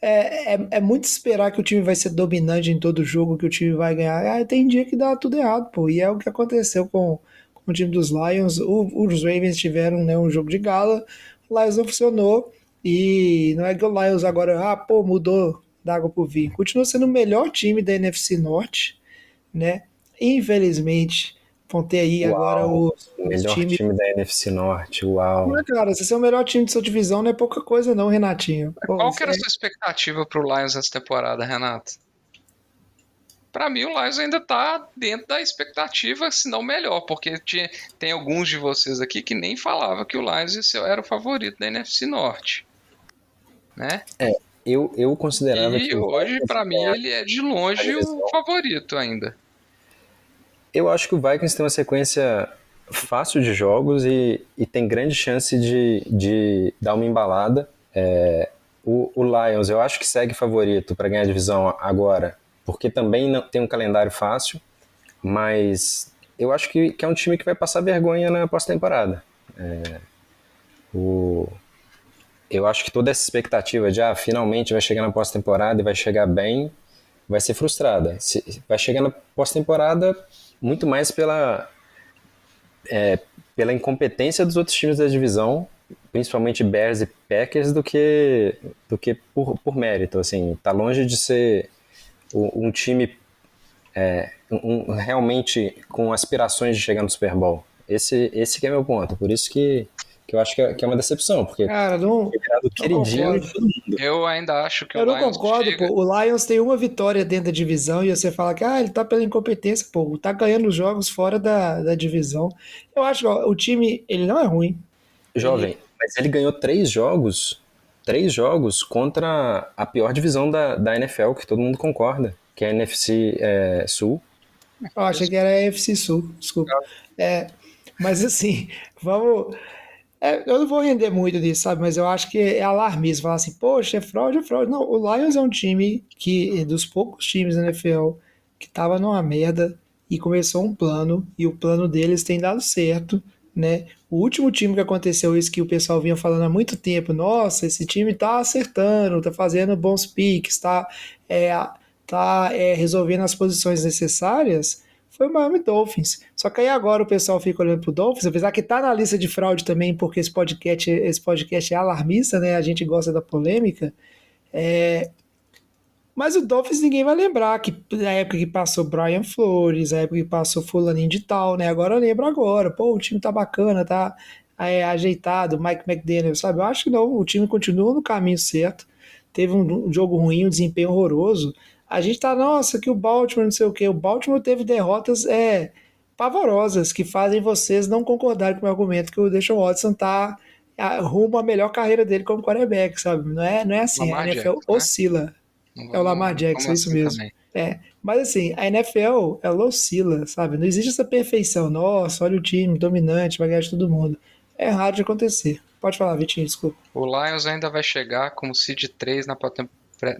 É, é, é, muito esperar que o time vai ser dominante em todo jogo, que o time vai ganhar. Ah, tem dia que dá tudo errado, pô. E é o que aconteceu com, com um time dos Lions. O, os Ravens tiveram né, um jogo de gala, o Lions não funcionou. E não é que o Lions agora, ah, pô, mudou da água pro vinho. Continua sendo o melhor time da NFC Norte, né? Infelizmente, vão ter aí Uau, agora O melhor times. time da NFC Norte, uau. Mas, cara, se você é o melhor time de sua divisão, não é pouca coisa, não, Renatinho. Pô, Qual que era a é- sua expectativa pro Lions essa temporada, Renato? Pra mim, o Lions ainda tá dentro da expectativa, se não melhor, porque tinha, tem alguns de vocês aqui que nem falava que o Lions era o favorito da NFC Norte. Né? Eu, eu considerava E que. hoje, pra mim, ele é de longe o favorito ainda. Eu acho que o Vikings tem uma sequência fácil de jogos e, e tem grande chance de, de dar uma embalada. É, o, o Lions, eu acho que segue favorito para ganhar a divisão agora, porque também não tem um calendário fácil, mas eu acho que, que é um time que vai passar vergonha na pós-temporada. É, o, eu acho que toda essa expectativa de ah, finalmente vai chegar na pós-temporada e vai chegar bem, vai ser frustrada. Se- vai chegar na pós-temporada muito mais pela, é, pela incompetência dos outros times da divisão, principalmente Bears e Packers, do que, do que por, por mérito. Assim, tá longe de ser o- um time é, um- um- realmente com aspirações de chegar no Super Bowl. Esse, esse é meu ponto. Por isso que, que eu acho que é, que é uma decepção, porque Cara, não, é queridinho de todo mundo. Eu ainda acho que eu o não Lions concordo, chega- pô. O Lions tem uma vitória dentro da divisão e você fala que ah, ele tá pela incompetência, pô. Tá ganhando os jogos fora da, da divisão. Eu acho que ó, o time, ele não é ruim. Jovem, mas ele ganhou três jogos, três jogos contra a pior divisão da, da NFL, que todo mundo concorda, que é a NFC é, Sul. Eu achei que era a FC Sul, desculpa. É, mas assim, <laughs> vamos. É, eu não vou render muito disso, sabe? Mas eu acho que é alarmismo. Falar assim, poxa, é fraude, é fraude. Não, o Lions é um time que, dos poucos times da NFL, que tava numa merda e começou um plano, e o plano deles tem dado certo, né? O último time que aconteceu isso que o pessoal vinha falando há muito tempo, nossa, esse time tá acertando, tá fazendo bons piques, tá, é, tá é, resolvendo as posições necessárias, foi o Miami Dolphins. Só que aí agora o pessoal fica olhando pro Dolphins, apesar que tá na lista de fraude também, porque esse podcast, esse podcast é alarmista, né? A gente gosta da polêmica. É, mas o Dolphins ninguém vai lembrar que na época que passou Brian Flores, a época que passou fulaninho de tal, né? Agora lembra agora. Pô, o time tá bacana, tá é, ajeitado, Mike McDaniel, sabe? Eu acho que não, o time continua no caminho certo. Teve um jogo ruim, um desempenho horroroso. A gente tá, nossa, que o Baltimore não sei o quê. O Baltimore teve derrotas é, pavorosas que fazem vocês não concordarem com o argumento que o Deshaun Watson tá rumo à melhor carreira dele como quarterback, sabe? Não é, não é assim, Lamar a NFL Jackson, né? oscila. Não É o Lamar Jackson, isso assim mesmo. também. É, mas assim, a NFL, ela oscila, sabe? Não existe essa perfeição. Nossa, olha o time dominante, vai ganhar de todo mundo. É raro de acontecer. Pode falar, Vitinho, desculpa. O Lions ainda vai chegar como seed 3 na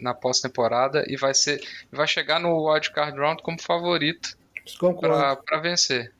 na pós-temporada e vai ser vai chegar no wildcard round como favorito para vencer.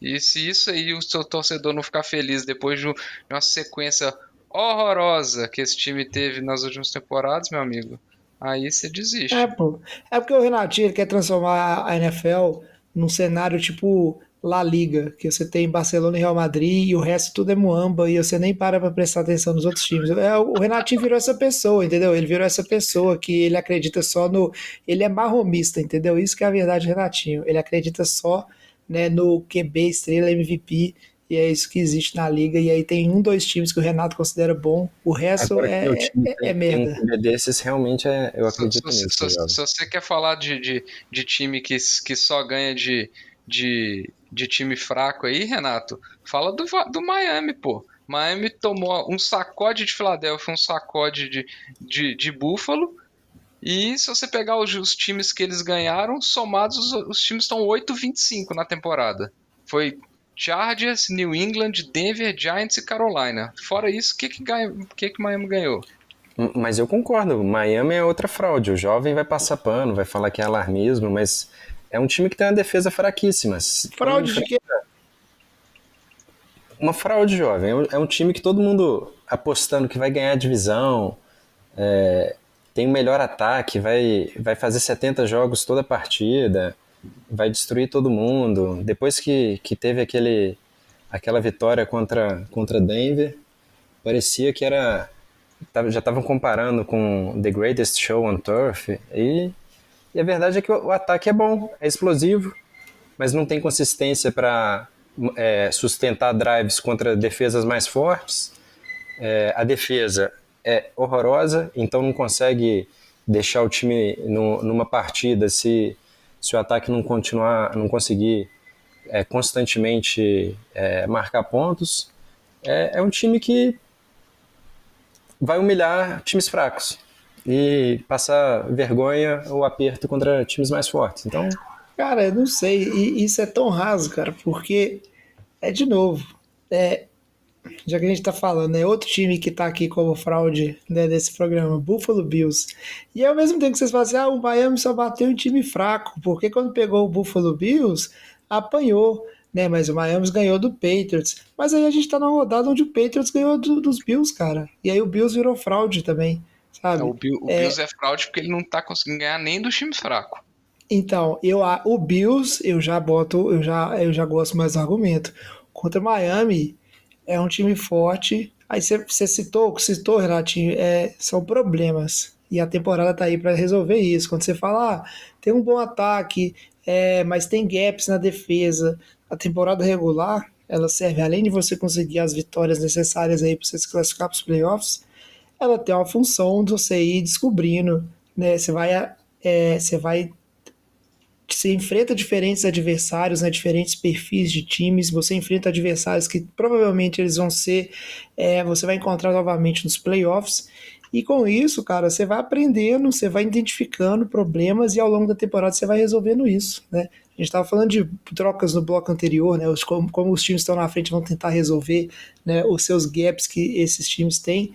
E se isso aí o seu torcedor não ficar feliz depois de um- uma sequência horrorosa que esse time teve nas últimas temporadas, meu amigo, aí você desiste. É, pô. É porque o Renatinho ele quer transformar a NFL num cenário tipo La Liga, que você tem Barcelona e Real Madrid e o resto tudo é muamba e você nem para pra prestar atenção nos outros times. É, o Renatinho virou essa pessoa, entendeu? Ele virou essa pessoa que ele acredita só no. Ele é marromista, entendeu? Isso que é a verdade, Renatinho. Ele acredita só né, no QB, estrela, MVP. E é isso que existe na liga. E aí tem um, dois times que o Renato considera bom. O resto é, é, tem, é tem merda. um desses, realmente é, eu acredito se, nisso. se- jovem. se você quer falar de, de, de time que, que só ganha de, de, de time fraco aí, Renato, fala do, do Miami, pô. Miami tomou um sacode de Filadélfia, um sacode de, de, de Buffalo. E se você pegar os, os times que eles ganharam, somados, os, os times estão 8-25 na temporada. Foi Chargers, New England, Denver, Giants e Carolina. Fora isso, o que, que, que, que Miami ganhou? M- Mas eu concordo, Miami é outra fraude. O jovem vai passar pano, vai falar que é alarmismo, mas é um time que tem uma defesa fraquíssima. Fraude de quê? Uma fraude, jovem. É um- É um time que todo mundo apostando que vai ganhar a divisão, é, tem o melhor ataque, vai, vai fazer 70 jogos toda partida. vai destruir todo mundo. Depois que, que teve aquele, aquela vitória contra, contra Denver, parecia que era. Já estavam comparando com The Greatest Show on Turf. E, e a verdade é que o, ataque é bom, é explosivo, mas não tem consistência para é, sustentar drives contra defesas mais fortes. É, a defesa é horrorosa, então não consegue deixar o time no, numa partida se, se o ataque não continuar, não conseguir é, constantemente é, marcar pontos. É, é um time que vai humilhar times fracos e passar vergonha ou aperto contra times mais fortes. Então, Cara, eu não sei. E isso é tão raso, cara, porque é de novo. É, já que a gente tá falando, é outro time que tá aqui como fraude né, desse programa, Buffalo Bills. E ao mesmo tempo que vocês falam assim, ah, o Miami só bateu em time fraco, porque quando pegou o Buffalo Bills, apanhou, né? Mas o Miami ganhou do Patriots. Mas aí a gente tá numa rodada onde o Patriots ganhou do- dos Bills, cara. E aí o Bills virou fraude também, sabe? O, Bill- o É. Bills é fraude porque ele não tá conseguindo ganhar nem do time fraco. Então, eu, o Bills, eu já boto, eu já, eu já gosto mais do argumento. Contra o Miami, é um time forte. Aí você você citou, citou, Renatinho, é, são problemas. E a temporada tá aí para resolver isso. Quando você fala, ah, tem um bom ataque, é, mas tem gaps na defesa. A temporada regular, ela serve, além de você conseguir as vitórias necessárias aí para você se classificar para os playoffs, ela tem uma função de você ir descobrindo, né? Você vai, é, você vai você enfrenta diferentes adversários, né, diferentes perfis de times, você enfrenta adversários que provavelmente eles vão ser, é, você vai encontrar novamente nos playoffs, e com isso, cara, você vai aprendendo, você vai identificando problemas e ao longo da temporada você vai resolvendo isso, né? A gente estava falando de trocas no bloco anterior, né? Os, como, como os times estão na frente vão tentar resolver né, os seus gaps que esses times têm.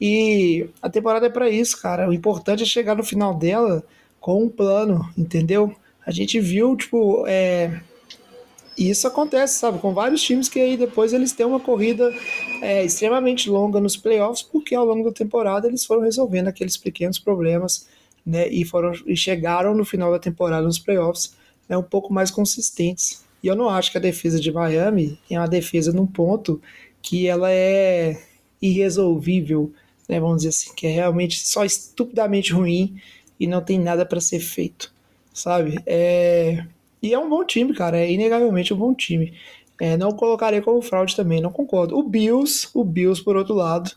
E a temporada é para isso, cara. O importante é chegar no final dela com um plano, entendeu? A gente viu, tipo, é, isso acontece, sabe, com vários times que aí depois eles têm uma corrida é, extremamente longa nos playoffs, porque ao longo da temporada eles foram resolvendo aqueles pequenos problemas, né, e foram e chegaram no final da temporada nos playoffs, né, um pouco mais consistentes. E eu não acho que a defesa de Miami é uma defesa num ponto que ela é irresolvível, né, vamos dizer assim, que é realmente só estupidamente ruim e não tem nada para ser feito, sabe? É... E é um bom time, cara, é inegavelmente um bom time. É, não colocaria como fraude também, não concordo. O Bills, o Bills por outro lado,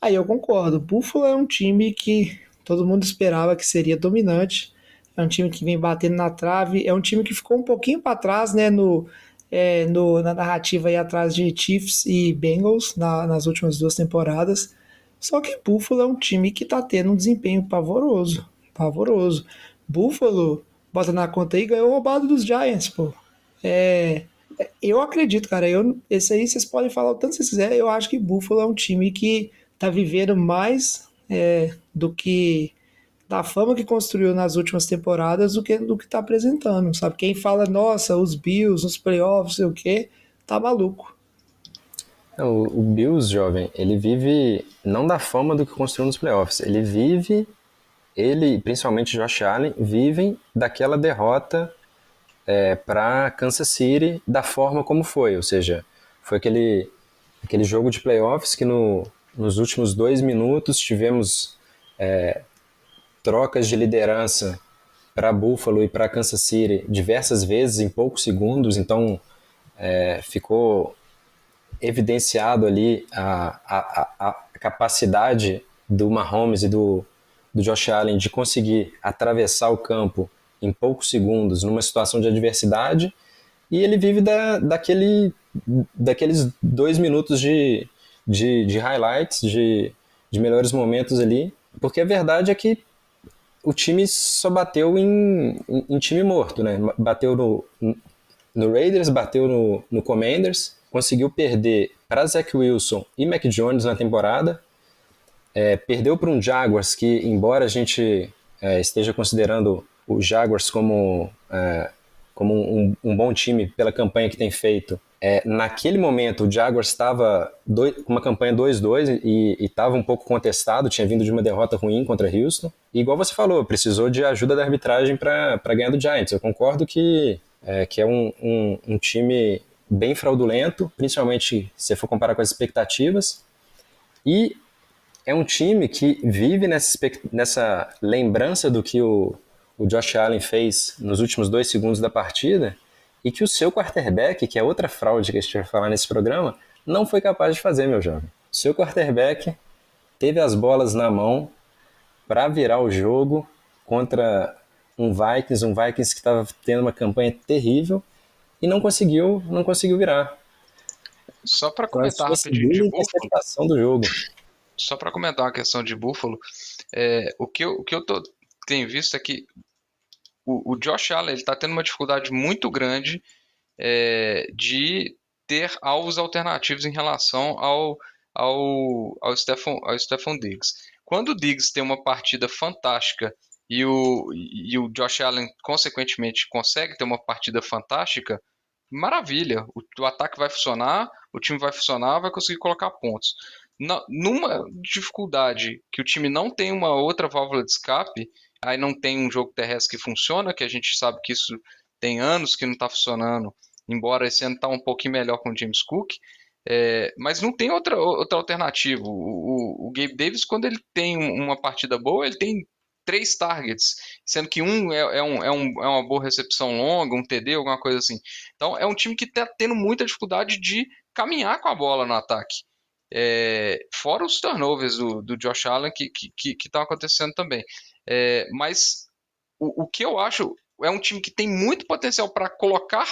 aí eu concordo. O Buffalo é um time que todo mundo esperava que seria dominante. É um time que vem batendo na trave. É um time que ficou um pouquinho para trás, né, no, é, no, na narrativa aí atrás de Chiefs e Bengals na- nas últimas duas temporadas. Só que Buffalo é um time que tá tendo um desempenho pavoroso. Pavoroso. Buffalo, bota na conta aí, ganhou roubado dos Giants, pô. É, eu acredito, cara. Eu, esse aí vocês podem falar o tanto vocês quiserem. Eu acho que Buffalo é um time que tá vivendo mais é, do que da fama que construiu nas últimas temporadas do que do que tá apresentando, sabe? Quem fala, nossa, os Bills, os playoffs, sei o quê, tá maluco. Não, o Bills, jovem, ele vive não da fama do que construiu nos playoffs, ele vive, ele principalmente Josh Allen, vivem daquela derrota é, para Kansas City da forma como foi, ou seja, foi aquele, aquele jogo de playoffs que no, nos últimos dois minutos tivemos é, trocas de liderança para Buffalo e para Kansas City diversas vezes em poucos segundos, então é, ficou evidenciado ali a, a, a, capacidade do Mahomes e do, do Josh Allen de conseguir atravessar o campo em poucos segundos numa situação de adversidade e ele vive da, daquele, daqueles dois minutos de, de, de highlights, de, de melhores momentos ali, porque a verdade é que o time só bateu em, em, em time morto, né? Bateu no, no Raiders, bateu no, no Commanders, conseguiu perder para Zach Wilson e Mac Jones na temporada, é, perdeu para um Jaguars que, embora a gente é, esteja considerando o Jaguars como, é, como um, um, bom time pela campanha que tem feito, é, naquele momento o Jaguars estava com uma campanha 2-2 e estava um pouco contestado, tinha vindo de uma derrota ruim contra Houston. E igual você falou, precisou de ajuda da arbitragem para ganhar do Giants. Eu concordo que é, que é um, um, um time bem fraudulento, principalmente se for comparar com as expectativas. E é um time que vive nessa, nessa lembrança do que o, o Josh Allen fez nos últimos dois segundos da partida e que o seu quarterback, que é outra fraude que a gente vai falar nesse programa, não foi capaz de fazer, meu jovem. Seu quarterback teve as bolas na mão para virar o jogo contra um Vikings, um Vikings que estava tendo uma campanha terrível e não conseguiu, não conseguiu virar. Só para comentar rapidinho de Buffalo, do jogo. Só para comentar uma questão de Buffalo, é, o que eu, o que eu tô, tenho visto é que o, o Josh Allen está tendo uma dificuldade muito grande é, de ter alvos alternativos em relação ao, ao, ao, Stephon, ao Stephon Diggs. Quando o Diggs tem uma partida fantástica e o, e o Josh Allen, consequentemente, consegue ter uma partida fantástica, maravilha. O, o, ataque vai funcionar, o time vai funcionar, vai conseguir colocar pontos. Na, numa dificuldade que o time não tem uma outra válvula de escape, aí não tem um jogo terrestre que funciona, que a gente sabe que isso tem anos que não está funcionando, embora esse ano está um pouquinho melhor com o James Cook, é, mas não tem outra, outra alternativa. O, o, o, Gabe Davis, quando ele tem uma partida boa, ele tem três targets, sendo que um é, é, um, é, um, é uma boa recepção longa, um TD, alguma coisa assim. Então é um time que está tendo muita dificuldade de caminhar com a bola no ataque. É, fora os turnovers do, do Josh Allen que estão que, que, que acontecendo também. É, mas o, o que eu acho é um time que tem muito potencial para colocar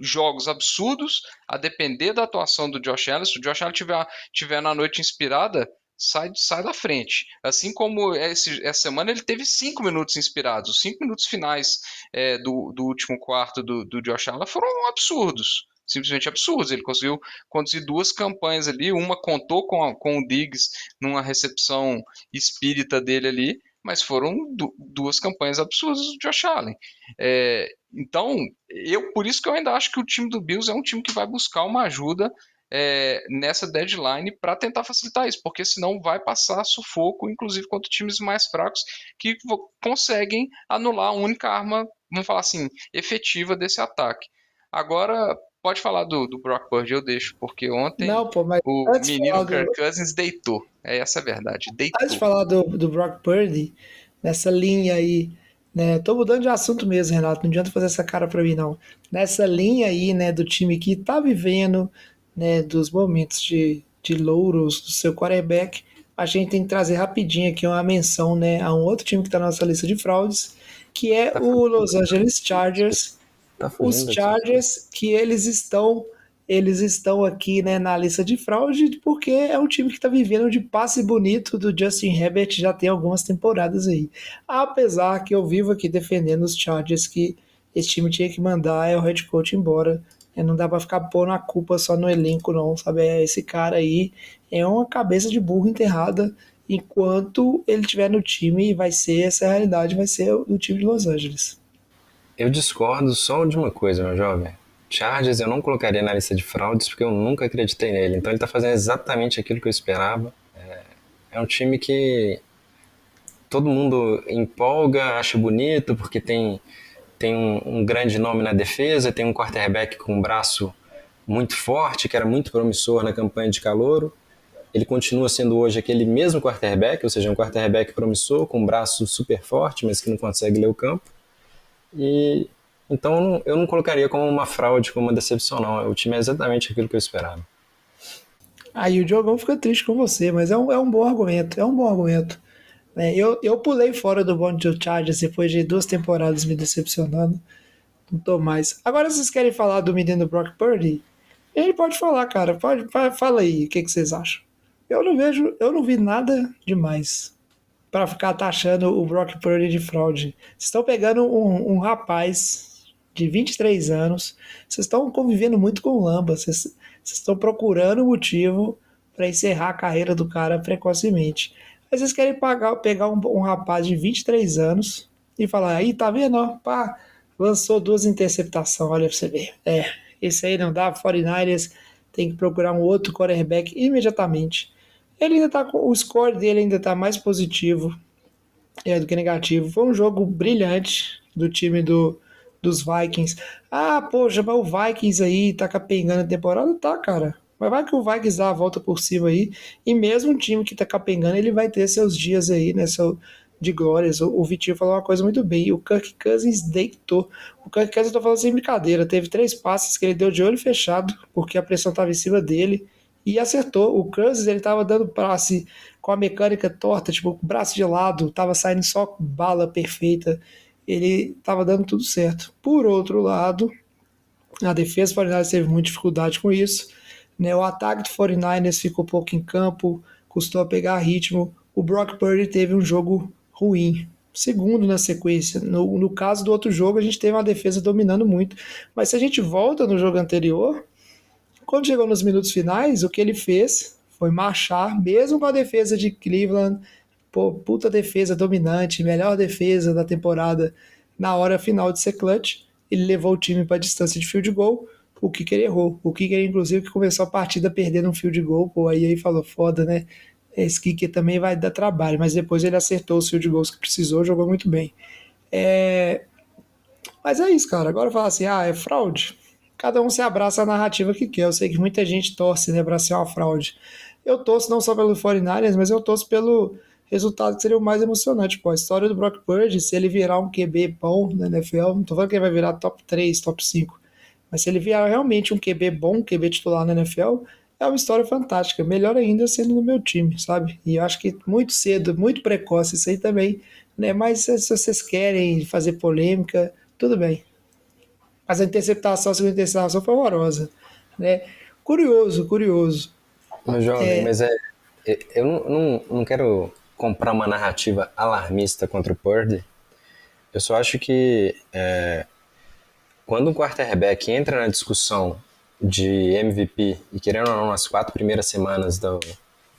jogos absurdos, a depender da atuação do Josh Allen. Se o Josh Allen tiver, tiver na noite inspirada, sai, sai da frente. Assim como esse, essa semana ele teve cinco minutos inspirados. Os cinco minutos finais é, do, do último quarto do, do Josh Allen foram absurdos. Simplesmente absurdos. Ele conseguiu conduzir duas campanhas ali. Uma contou com, a, com o Diggs numa recepção espírita dele ali mas foram du duas campanhas absurdas do Josh Allen. É, então, eu por isso que eu ainda acho que o time do Bills é um time que vai buscar uma ajuda é, nessa deadline para tentar facilitar isso, porque senão vai passar sufoco, inclusive contra times mais fracos que conseguem anular a única arma, vamos falar assim, efetiva desse ataque. Agora, pode falar do, do Brock Purdy, eu deixo, porque ontem Não, pô, o menino de Kirk do... Cousins deitou. É essa a verdade, deitou. Antes de falar do, do Brock Purdy, nessa linha aí, né? Tô mudando de assunto mesmo, Renato, não adianta fazer essa cara pra mim, não. Nessa linha aí, né, do time que tá vivendo, né, dos momentos de, de louros do seu quarterback, a gente tem que trazer rapidinho aqui uma menção, né, a um outro time que tá na nossa lista de fraudes, que é tá o Los Angeles Chargers, Tá os Chargers que eles estão eles estão aqui né, na lista de fraude porque é um time que está vivendo de passe bonito do Justin Herbert já tem algumas temporadas aí. Apesar que eu vivo aqui defendendo os Chargers que esse time tinha que mandar é o head coach embora. É, não dá para ficar pondo a culpa só no elenco, não, sabe? É, esse cara aí é uma cabeça de burro enterrada. Enquanto ele estiver no time, vai ser essa realidade, vai ser o time de Los Angeles. Eu discordo só de uma coisa, meu jovem. Chargers eu não colocaria na lista de fraudes porque eu nunca acreditei nele. Então ele está fazendo exatamente aquilo que eu esperava. É, é, um time que todo mundo empolga, acha bonito porque tem, tem um, um, grande nome na defesa, tem um quarterback com um braço muito forte, que era muito promissor na campanha de calouro. Ele continua sendo hoje aquele mesmo quarterback, ou seja, um quarterback promissor, com um braço super forte, mas que não consegue ler o campo. E então eu não colocaria como uma fraude, como uma decepção, não. O time é exatamente aquilo que eu esperava. Aí o Diogão fica triste com você, mas é um, é um bom argumento, é um bom argumento. É, eu, eu pulei fora do bonde do Chargers depois de duas temporadas me decepcionando. Não tô mais. Agora vocês querem falar do menino Brock Purdy? Ele pode falar, cara. Pode, fala aí, o que, que vocês acham? Eu não vejo, eu não vi nada demais para ficar taxando o Brock Purdy de fraude. Vocês estão pegando um, um, rapaz de 23 anos, vocês estão convivendo muito com Lamba, vocês estão procurando motivo para encerrar a carreira do cara precocemente. Aí vocês querem pagar, pegar um, um, rapaz de 23 anos e falar, aí tá vendo, ó, pá, lançou duas interceptações, olha pra você ver. É, esse aí não dá, 49ers tem que procurar um outro quarterback imediatamente. Ele ainda tá com o score dele ainda tá mais positivo é, do que negativo. Foi um jogo brilhante do time do, dos Vikings. Ah, poxa, mas o Vikings aí tá capengando a temporada? Tá, cara. Mas vai que o Vikings dá a volta por cima aí. E mesmo um time que tá capengando, ele vai ter seus dias aí, né? Seu, de glórias. O, o Vitinho falou uma coisa muito bem. O Kirk Cousins deitou. O Kirk Cousins, eu tô falando sem brincadeira. Teve três passes que ele deu de olho fechado, porque a pressão tava em cima dele. E acertou. O Cousins, ele tava dando passe com a mecânica torta, tipo, braço de lado, tava saindo só bala perfeita. Ele tava dando tudo certo. Por outro lado, a defesa do 49ers teve muita dificuldade com isso. Né? O ataque do 49ers ficou pouco em campo, custou a pegar ritmo. O Brock Purdy teve um jogo ruim. Segundo na sequência. No, no caso do outro jogo, a gente teve uma defesa dominando muito. Mas se a gente volta no jogo anterior, quando chegou nos minutos finais, o que ele fez foi marchar, mesmo com a defesa de Cleveland, pô, puta defesa dominante, melhor defesa da temporada na hora final de ser clutch. Ele levou o time para a distância de field goal. O Kicker errou. O Kicker, inclusive, que começou a partida perdendo um field goal. Pô, aí, aí falou: foda, né? Esse kicker também vai dar trabalho, mas depois ele acertou os field goals que precisou, jogou muito bem. É... Mas é isso, cara. Agora falar assim, ah, é fraude. Cada um se abraça a narrativa que quer. Eu sei que muita gente torce né, para ser uma fraude. Eu torço não só pelo 49ers, mas eu torço pelo resultado que seria o mais emocionante. Pô, a história do Brock Purdy, se ele virar um QB bom na NFL, não tô falando que ele vai virar top 3, top 5, mas se ele virar realmente um QB bom, um QB titular na NFL, é uma história fantástica. Melhor ainda sendo no meu time, sabe? E eu acho que muito cedo, muito precoce isso aí também, né? Mas se, vocês querem fazer polêmica, tudo bem. Mas a interceptação, a segunda interceptação foi horrorosa, né? Curioso, curioso. Mas, jovem, é... mas é, é eu não, não, não quero comprar uma narrativa alarmista contra o Purdy. Eu só acho que é, quando um quarterback entra na discussão de MVP e querendo ou não nas quatro primeiras semanas do,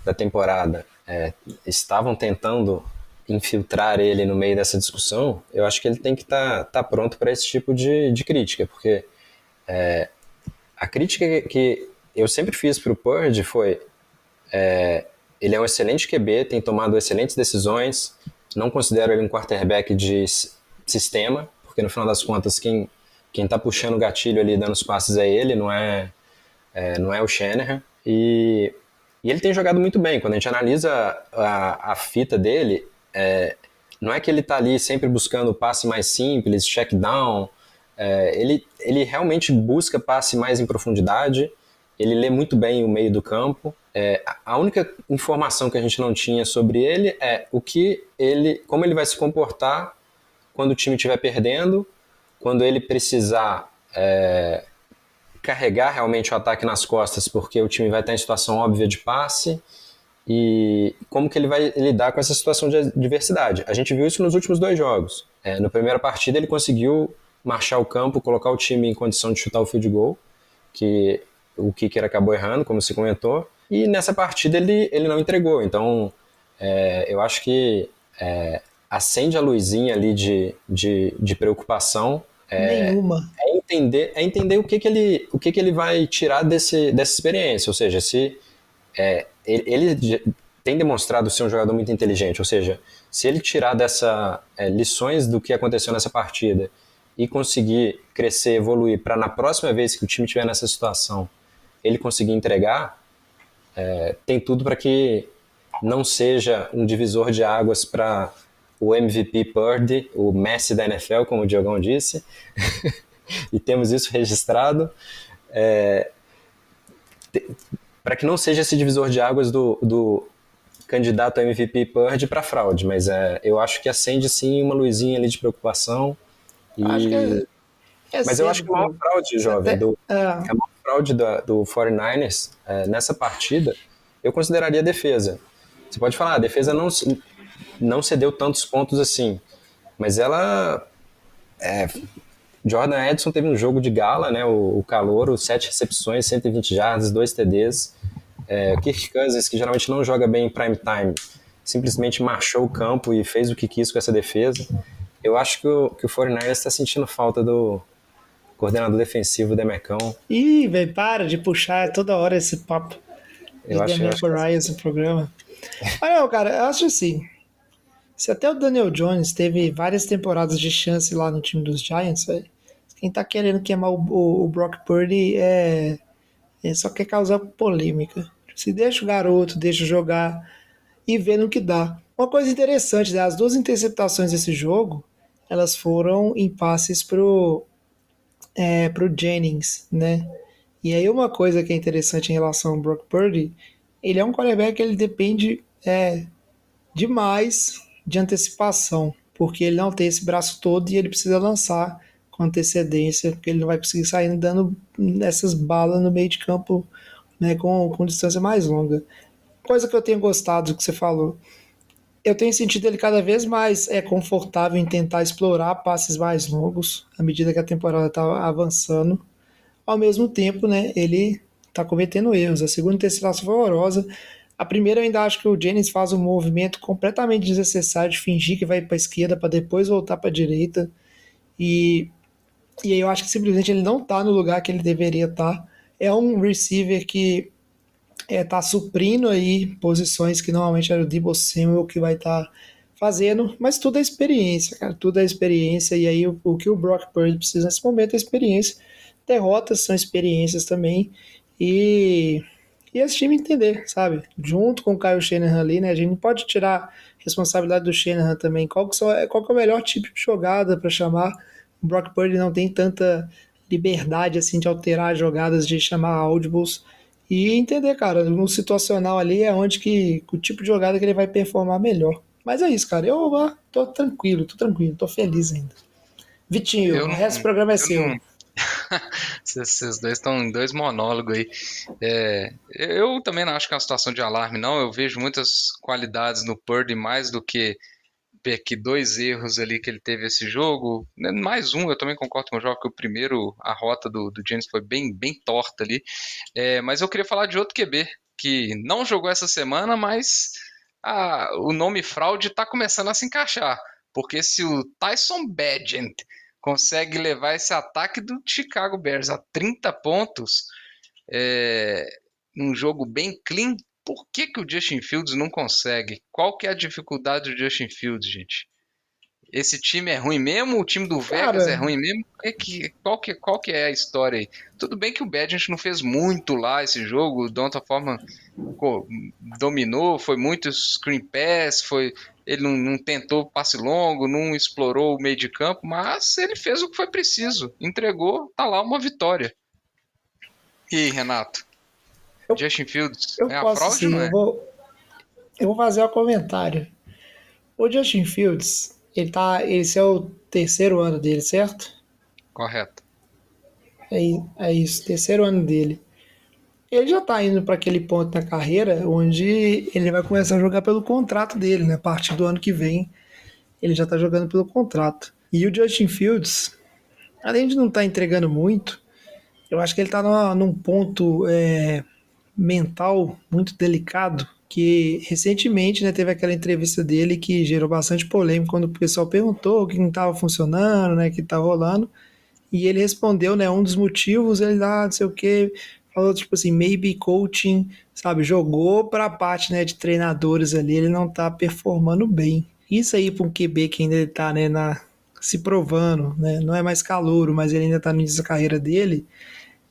da temporada é, estavam tentando infiltrar ele no meio dessa discussão, eu acho que ele tem que estar tá, tá pronto para esse tipo de, de crítica, porque é, a crítica que, eu sempre fiz para o Purge foi é, ele é um excelente QB, tem tomado excelentes decisões, não considero ele um quarterback de sistema, porque no final das contas quem quem está puxando o gatilho ali, dando os passes é ele, não é, é não é o Shanahan. E, e, ele tem jogado muito bem. Quando a gente analisa a, a fita dele, é, não é que ele está ali sempre buscando passe mais simples, check down. É, ele, ele realmente busca passe mais em profundidade. Ele lê muito bem o meio do campo. É, a única informação que a gente não tinha sobre ele é o que ele, como ele vai se comportar quando o time estiver perdendo quando ele precisar é, carregar realmente o ataque nas costas, porque o time vai estar em situação óbvia de passe, e como que ele vai lidar com essa situação de adversidade. A gente viu isso nos últimos dois jogos. É, na primeira partida ele conseguiu marchar o campo, colocar o time em condição de chutar o field goal, que o kicker acabou errando, como você comentou, e nessa partida ele, ele não entregou. Então, é, eu acho que é, acende a luzinha ali de, de, de preocupação. É, Nenhuma. É entender, é entender o que, que, ele, o que, que ele vai tirar desse, dessa experiência. Ou seja, se é, ele, ele, tem demonstrado ser um jogador muito inteligente. Ou seja, se ele tirar dessa é, lições do que aconteceu nessa partida e conseguir crescer, evoluir, para na próxima vez que o time estiver nessa situação, ele conseguir entregar, é, tem tudo para que não seja um divisor de águas para o MVP Purdy, o Messi da NFL, como o Diogão disse, <laughs> e temos isso registrado. É, para que não seja esse divisor de águas do, do candidato a MVP Purdy para fraude, mas é, eu acho que acende sim uma luzinha ali de preocupação. E... Acho que é, é mas eu acho que a maior fraude, jovem, até, do, é. a maior fraude do, do 49ers é, nessa partida, eu consideraria a defesa. Você pode falar, a defesa não, não cedeu tantos pontos assim. Mas ela. É, Jordan Edson teve um jogo de gala, né? O, o calor, sete recepções, 120 jardas, dois TDs. É, Kirk Cousins, que geralmente não joga bem em prime time, simplesmente marchou o campo e fez o que quis com essa defesa. Eu acho que o, que o 49ers está sentindo falta do, coordenador defensivo do Mecão. Ih, velho, para de puxar toda hora esse papo. Eu acho, eu acho Demeco Ryan, esse programa. Mas não, cara, eu acho assim. Se até o Daniel Jones teve várias temporadas de chance lá no time dos Giants, quem tá querendo queimar o, o, o Brock Purdy é, é só quer causar polêmica. Se deixa o garoto, deixa jogar e vê no que dá. Uma coisa interessante, né? as duas interceptações desse jogo, elas foram em passes pro, é, pro Jennings, né? E aí uma coisa que é interessante em relação ao Brock Purdy, ele é um quarterback que ele depende é, demais de antecipação, porque ele não tem esse braço todo e ele precisa lançar com antecedência, porque ele não vai conseguir sair dando essas balas no meio de campo né, com, com distância mais longa. Coisa que eu tenho gostado do que você falou. Eu tenho sentido ele cada vez mais é confortável em tentar explorar passes mais longos à medida que a temporada está avançando. Ao mesmo tempo, né, ele está cometendo erros. A segunda interceptação foi horrorosa. A primeira eu ainda acho que o Jennings faz um movimento completamente desnecessário de fingir que vai para a esquerda para depois voltar para a direita. E, e aí eu acho que simplesmente ele não está no lugar que ele deveria estar. Tá. É um receiver que é, tá suprindo aí posições que normalmente era o Debo Samuel que vai estar tá fazendo, mas tudo é experiência, cara, tudo é experiência, e aí o, o que o Brock Purdy precisa nesse momento é experiência. Derrotas são experiências também, e, e esse time entender, sabe? Junto com o Kyle Shanahan ali, né? A gente não pode tirar responsabilidade do Shanahan também. Qual que, só, qual que é o melhor tipo de jogada para chamar? O Brock Purdy não tem tanta liberdade assim de alterar jogadas, de chamar audibles e entender, cara, no situacional ali é onde que o tipo de jogada que ele vai performar melhor. Mas é isso, cara. Eu ah, tô tranquilo, tô tranquilo, tô feliz ainda. Vitinho, eu o resto do programa é seu. Não... <laughs> Vocês dois estão em dois monólogos aí. É, eu também não acho que é uma situação de alarme, não. Eu vejo muitas qualidades no Purdy mais do que que dois erros ali que ele teve esse jogo. Né, mais um, eu também concordo com o João que o primeiro, a rota do, do James foi bem, bem torta ali. É, mas eu queria falar de outro QB que não jogou essa semana, mas a, o nome fraude está começando a se encaixar. Porque se o Tyson Badgett consegue levar esse ataque do Chicago Bears a 30 pontos, é, num jogo bem clean, por que, que o Justin Fields não consegue? Qual que é a dificuldade do Justin Fields, gente? Esse time é ruim mesmo? O time do Vegas Cara, é ruim mesmo? É que, qual, que, qual que é a história aí? Tudo bem que o Badgett não fez muito lá esse jogo, de outra forma dominou, foi muito screen pass, foi, ele não, não, tentou passe longo, não explorou o meio de campo, mas ele fez o que foi preciso, entregou, tá lá uma vitória. E aí, Renato? Eu, Justin Fields eu é a fraude, sim, não é? Eu vou, eu vou fazer um comentário. O Justin Fields, ele tá, esse é o terceiro ano dele, certo? Correto. É, é isso, terceiro ano dele. Ele já tá indo para aquele ponto na carreira onde ele vai começar a jogar pelo contrato dele, né? A partir do ano que vem, ele já tá jogando pelo contrato. E o Justin Fields, além de não estar tá entregando muito, eu acho que ele tá numa, num ponto é, mental muito delicado que recentemente né, teve aquela entrevista dele que gerou bastante polêmica quando o pessoal perguntou o que não estava funcionando, né, o que estava rolando, e ele respondeu, né, um dos motivos, ele lá, não sei o que, falou tipo assim, maybe coaching, sabe, jogou para a parte, né, de treinadores ali, ele não está performando bem. Isso aí para um QB que ainda está, né, se provando, né, não é mais calouro, mas ele ainda está no início da carreira dele,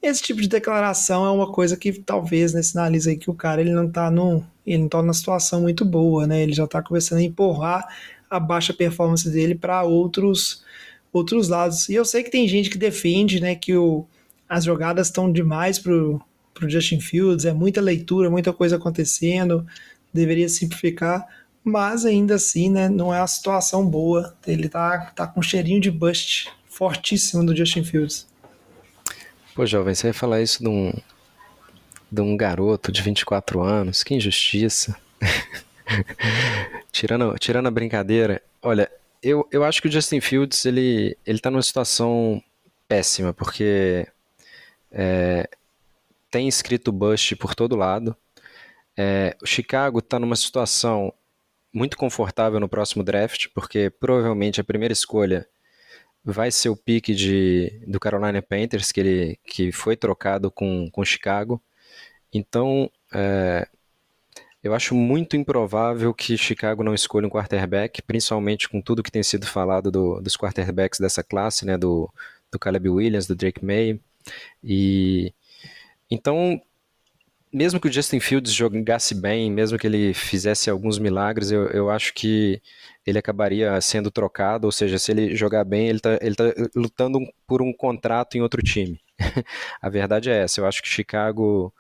esse tipo de declaração é uma coisa que talvez né, sinaliza aí que o cara ele não está no, ele não tá numa situação muito boa, né? Ele já está começando a empurrar a baixa performance dele para outros outros lados. E eu sei que tem gente que defende, né, que o, as jogadas estão demais pro pro Justin Fields, é muita leitura, muita coisa acontecendo, deveria simplificar, mas ainda assim, né, não é uma situação boa. Ele tá tá com um cheirinho de bust fortíssimo do Justin Fields. Pô, jovem, você ia falar isso de um, de um garoto de 24 anos, que injustiça. <laughs> tirando, tirando a brincadeira, olha, eu, eu acho que o Justin Fields, ele, ele tá numa situação péssima, porque é, tem escrito bust por todo lado. É, o Chicago está numa situação muito confortável no próximo draft, porque provavelmente a primeira escolha vai ser o pique de, do Carolina Panthers, que, ele, que foi trocado com, com Chicago. Então, é, eu acho muito improvável que Chicago não escolha um quarterback, principalmente com tudo que tem sido falado do, dos quarterbacks dessa classe, né, do, do Caleb Williams, do Drake May. E então, mesmo que o Justin Fields jogasse bem, mesmo que ele fizesse alguns milagres, eu, eu acho que ele acabaria sendo trocado, ou seja, se ele jogar bem, ele está ele tá lutando por um contrato em outro time. <laughs> a verdade é essa, eu acho que Chicago,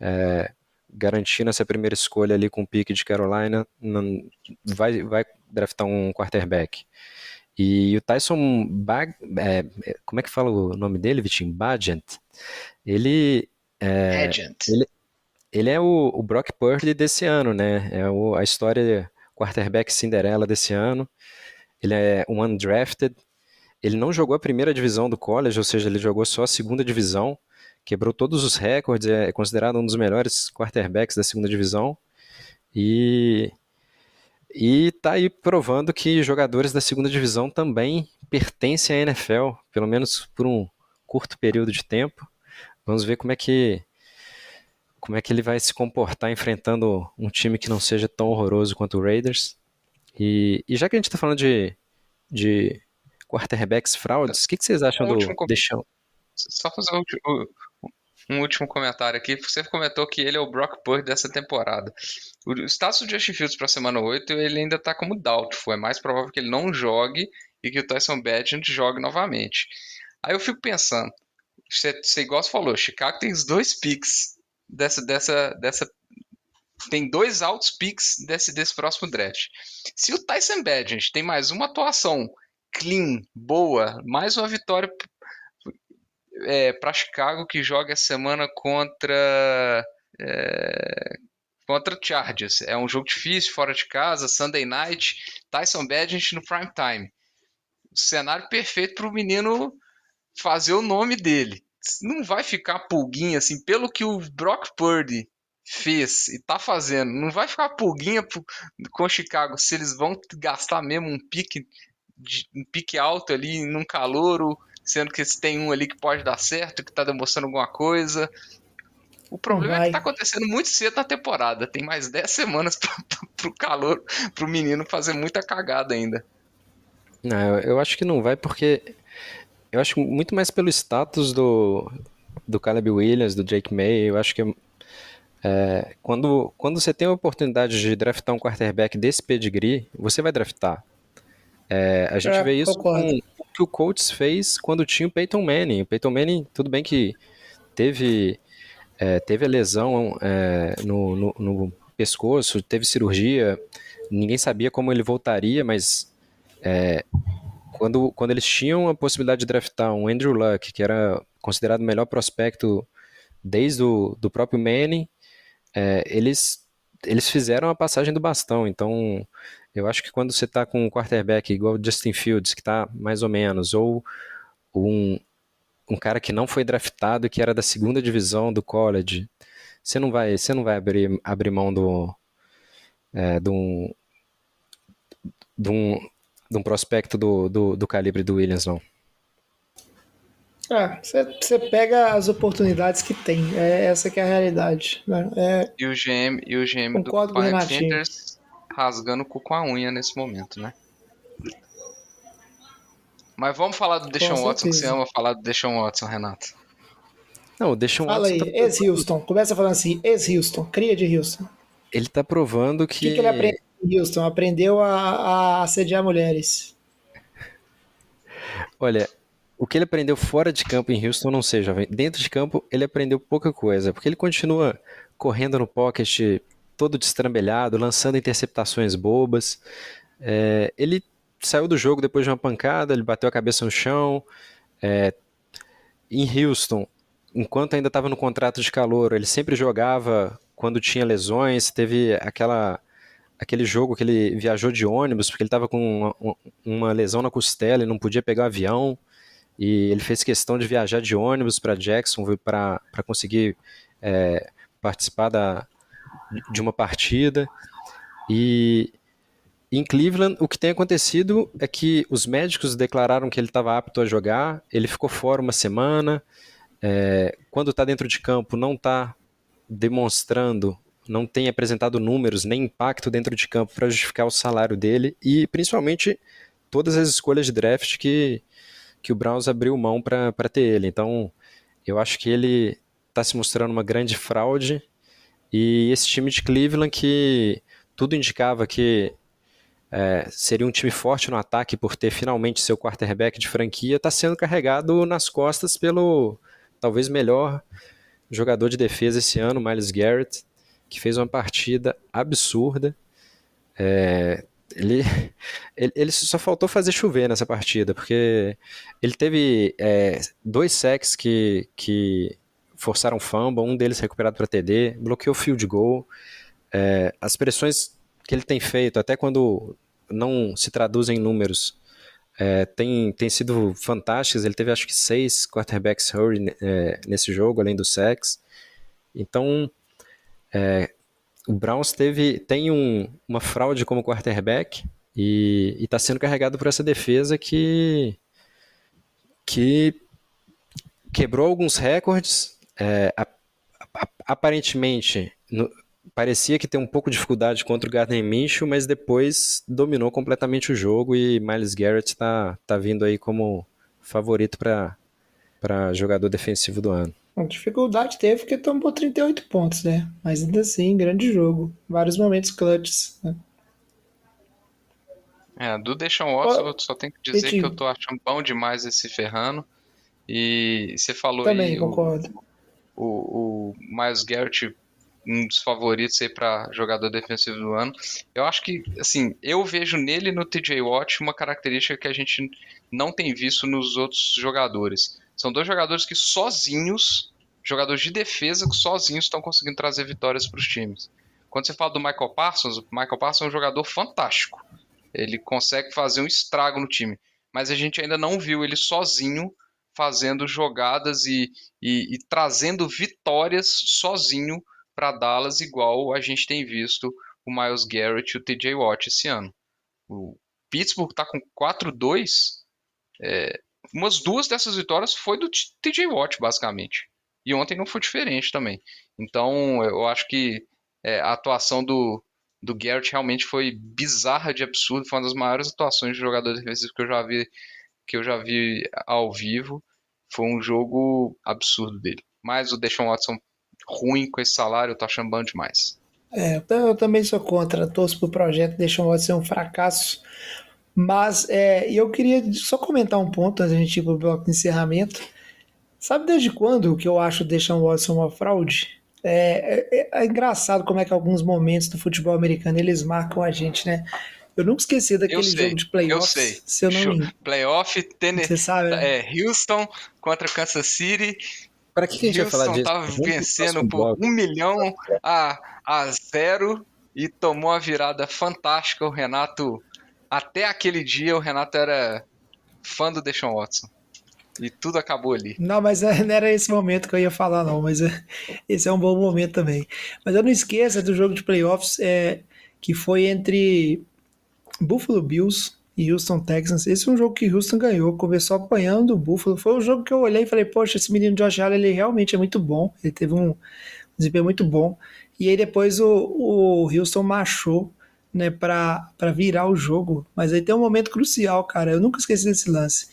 é, garantindo essa primeira escolha ali com o pique de Carolina, não, vai, vai draftar um quarterback. E o Tyson Bag, é, como é que fala o nome dele, Vitinho? Bagent. Ele, é, ele, ele é o, o, Brock Purdy desse ano, né? É o, a história quarterback Cinderela desse ano. Ele é um undrafted. Ele não jogou a primeira divisão do college, ou seja, ele jogou só a segunda divisão. Quebrou todos os recordes, é considerado um dos melhores quarterbacks da segunda divisão. E e tá aí provando que jogadores da segunda divisão também pertencem à NFL, pelo menos por um curto período de tempo. Vamos ver como é que como é que ele vai se comportar enfrentando um time que não seja tão horroroso quanto o Raiders. E, e já que a gente está falando de, de quarterbacks fraudes, o que, que, vocês acham um do Deixão? Só fazer um, um, último comentário aqui. Você comentou que ele é o Brock Purdy dessa temporada. O status do Justin Fields para semana 8, ele ainda está como doubtful. É mais provável que ele não jogue e que o Tyson Badgett jogue novamente. Aí eu fico pensando, você, você igual você falou, Chicago tem os dois picks dessa, dessa, dessa tem dois altos picks desse, desse próximo draft. Se o Tyson Badgett tem mais uma atuação clean, boa, mais uma vitória é, para Chicago que joga essa semana contra é, contra Chargers. É um jogo difícil, fora de casa, Sunday Night, Tyson Badgett no prime time. O cenário perfeito para o menino fazer o nome dele não vai ficar pulguinha assim, pelo que o Brock Purdy fez e tá fazendo, não vai ficar pulguinha com Chicago se eles vão gastar mesmo um pique, um pique alto ali num calouro, sendo que tem um ali que pode dar certo, que tá demonstrando alguma coisa. O problema vai. é que tá acontecendo muito cedo na temporada. Tem mais 10 semanas <laughs> pra, pra, pro calor, pro menino fazer muita cagada ainda. Não, eu, eu acho que não vai porque eu acho muito mais pelo status do, do Caleb Williams, do Jake May. Eu acho que é, quando, quando você tem a oportunidade de draftar um quarterback desse pedigree, você vai draftar. É, a gente é, vê isso com que o Colts fez quando tinha o Peyton Manning. O Peyton Manning, tudo bem que teve, é, teve a lesão é, no, no, no, pescoço, teve cirurgia, ninguém sabia como ele voltaria, mas é, quando, quando eles tinham a possibilidade de draftar um Andrew Luck, que era considerado o melhor prospecto desde o do próprio Manning, é, eles, eles fizeram a passagem do bastão. Então, eu acho que quando você está com um quarterback igual o Justin Fields, que está mais ou menos, ou um, um cara que não foi draftado, que era da segunda divisão do college, você não vai, você não vai abrir, abrir mão do, é, de um, de um de um prospecto do, do, do calibre do Williams, não. É, você pega as oportunidades que tem, é essa que é a realidade. Né? É, e o GM, e o GM do Panthers rasgando o cu com a unha nesse momento, né? Mas vamos falar do Deshaun Watson, que você ama falar do Deshaun Watson, Renato. Não, o Deshaun Fala Watson. Fala aí, tá... ex-Houston. Começa falando assim, ex-Houston, cria de Houston. Ele tá provando que. O que, que ele aprende Houston, aprendeu a, a assediar mulheres. Olha, o que ele aprendeu fora de campo em Houston, não sei, jovem. Dentro de campo, ele aprendeu pouca coisa, porque ele continua correndo no pocket todo destrambelhado, lançando interceptações bobas. É, ele saiu do jogo depois de uma pancada, ele bateu a cabeça no chão. É, em Houston, enquanto ainda estava no contrato de calor, ele sempre jogava quando tinha lesões, teve aquela aquele jogo que ele viajou de ônibus, porque ele estava com uma, uma, lesão na costela e não podia pegar o avião. E ele fez questão de viajar de ônibus para Jacksonville para conseguir é, participar da, de uma partida. E em Cleveland, o que tem acontecido é que os médicos declararam que ele estava apto a jogar, ele ficou fora uma semana, é, quando está dentro de campo não está demonstrando, não tem apresentado números nem impacto dentro de campo para justificar o salário dele e principalmente todas as escolhas de draft que, que o Browns abriu mão para ter ele. Então, eu acho que ele está se mostrando uma grande fraude e esse time de Cleveland que tudo indicava que é, seria um time forte no ataque por ter finalmente seu quarterback de franquia, está sendo carregado nas costas pelo talvez melhor jogador de defesa esse ano, Miles Garrett, que fez uma partida absurda. É, ele, ele, ele, só faltou fazer chover nessa partida, porque ele teve é, dois sacks que, que forçaram fumble, um deles recuperado para TD, bloqueou field goal. É, as pressões que ele tem feito, até quando não se traduzem em números, é, tem, tem sido fantásticas. Ele teve acho que seis quarterbacks hurry é, nesse jogo, além do sacks. Então, é, o Browns teve, tem um, uma fraude como quarterback e está sendo carregado por essa defesa que, que quebrou alguns recordes. É, a, a, aparentemente, no, parecia que tem um pouco de dificuldade contra o Gardner Minshew, mas depois dominou completamente o jogo e Miles Garrett está tá vindo aí como favorito para jogador defensivo do ano. A dificuldade teve porque tomou 38 pontos, né? Mas ainda assim, grande jogo. Vários momentos clutches. Né? É, do Deixão Watson, eu só tenho que dizer que eu tô achando bom demais esse Ferrano. E você falou Também, aí. concordo. O, o, o Miles Garrett, um dos favoritos aí para jogador defensivo do ano. Eu acho que, assim, eu vejo nele no TJ Watt uma característica que a gente não tem visto nos outros jogadores. São dois jogadores que sozinhos, jogadores de defesa que sozinhos estão conseguindo trazer vitórias para os times. Quando você fala do Michael Parsons, o Michael Parsons é um jogador fantástico. Ele consegue fazer um estrago no time. Mas a gente ainda não viu ele sozinho fazendo jogadas e, e, e trazendo vitórias sozinho para Dallas, igual a gente tem visto o Miles Garrett e o TJ Watt esse ano. O Pittsburgh está com 4-2. É, umas duas dessas vitórias foi do TJ Watt, basicamente. E ontem não foi diferente também. Então, eu acho que é, a atuação do, do Garrett realmente foi bizarra de absurdo. Foi uma das maiores atuações de jogador defensivo que eu já vi, que eu já vi ao vivo. Foi um jogo absurdo dele. Mas o Deshaun Watson ruim com esse salário, eu tô achando bom demais. É, eu também sou contra. Torço pro projeto, Deshaun Watson ser um fracasso. Mas é, eu queria só comentar um ponto antes da gente ir pro bloco de encerramento. Sabe desde quando que eu acho o Deshaun Watson uma fraude? É, é, é, engraçado como é que alguns momentos do futebol americano eles marcam a gente, né? Eu nunca esqueci daquele jogo de playoffs. Eu sei. Se eu não me... Playoff, Tennessee. Você sabe, né? É, Houston contra Kansas City. Para que, que, a gente Houston vai falar disso? tava vencendo por um milhão a, a zero e tomou a virada fantástica. O Renato, até aquele dia, o Renato era fã do Deshaun Watson. E tudo acabou ali. Não, mas é, não era esse momento que eu ia falar, não. Mas é, esse é um bom momento também. Mas eu não esqueça do jogo de playoffs é, que foi entre Buffalo Bills e Houston Texans. Esse é um jogo que Houston ganhou, começou apanhando o Buffalo. Foi um jogo que eu olhei e falei, poxa, esse menino Josh Allen, ele realmente é muito bom. Ele teve um desempenho muito bom. E aí depois o, o Houston machou né, para virar o jogo. Mas aí tem um momento crucial, cara. Eu nunca esqueci desse lance.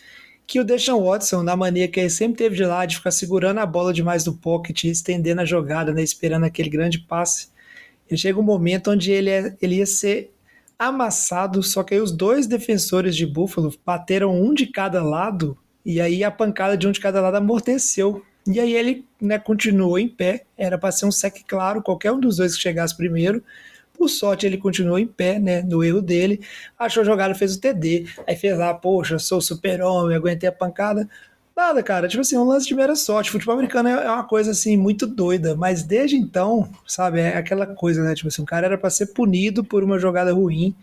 Que o Deshaun Watson, na mania que ele sempre teve de lá, de ficar segurando a bola demais do pocket, estendendo a jogada, né, esperando aquele grande passe. Ele chega um momento onde ele, é, ele ia ser amassado, só que aí os dois defensores de Buffalo bateram um de cada lado, e aí a pancada de um de cada lado amorteceu. E aí ele né, continuou em pé, era para ser um sec claro, qualquer um dos dois que chegasse primeiro. Por sorte, ele continuou em pé, né? No erro dele. Achou a jogada, fez o TD. Aí fez lá, poxa, sou super-homem, aguentei a pancada. Nada, cara. Tipo assim, um lance de mera sorte. Futebol americano é uma coisa, assim, muito doida. Mas desde então, sabe, é aquela coisa, né? Tipo assim, o cara era para ser punido por uma jogada ruim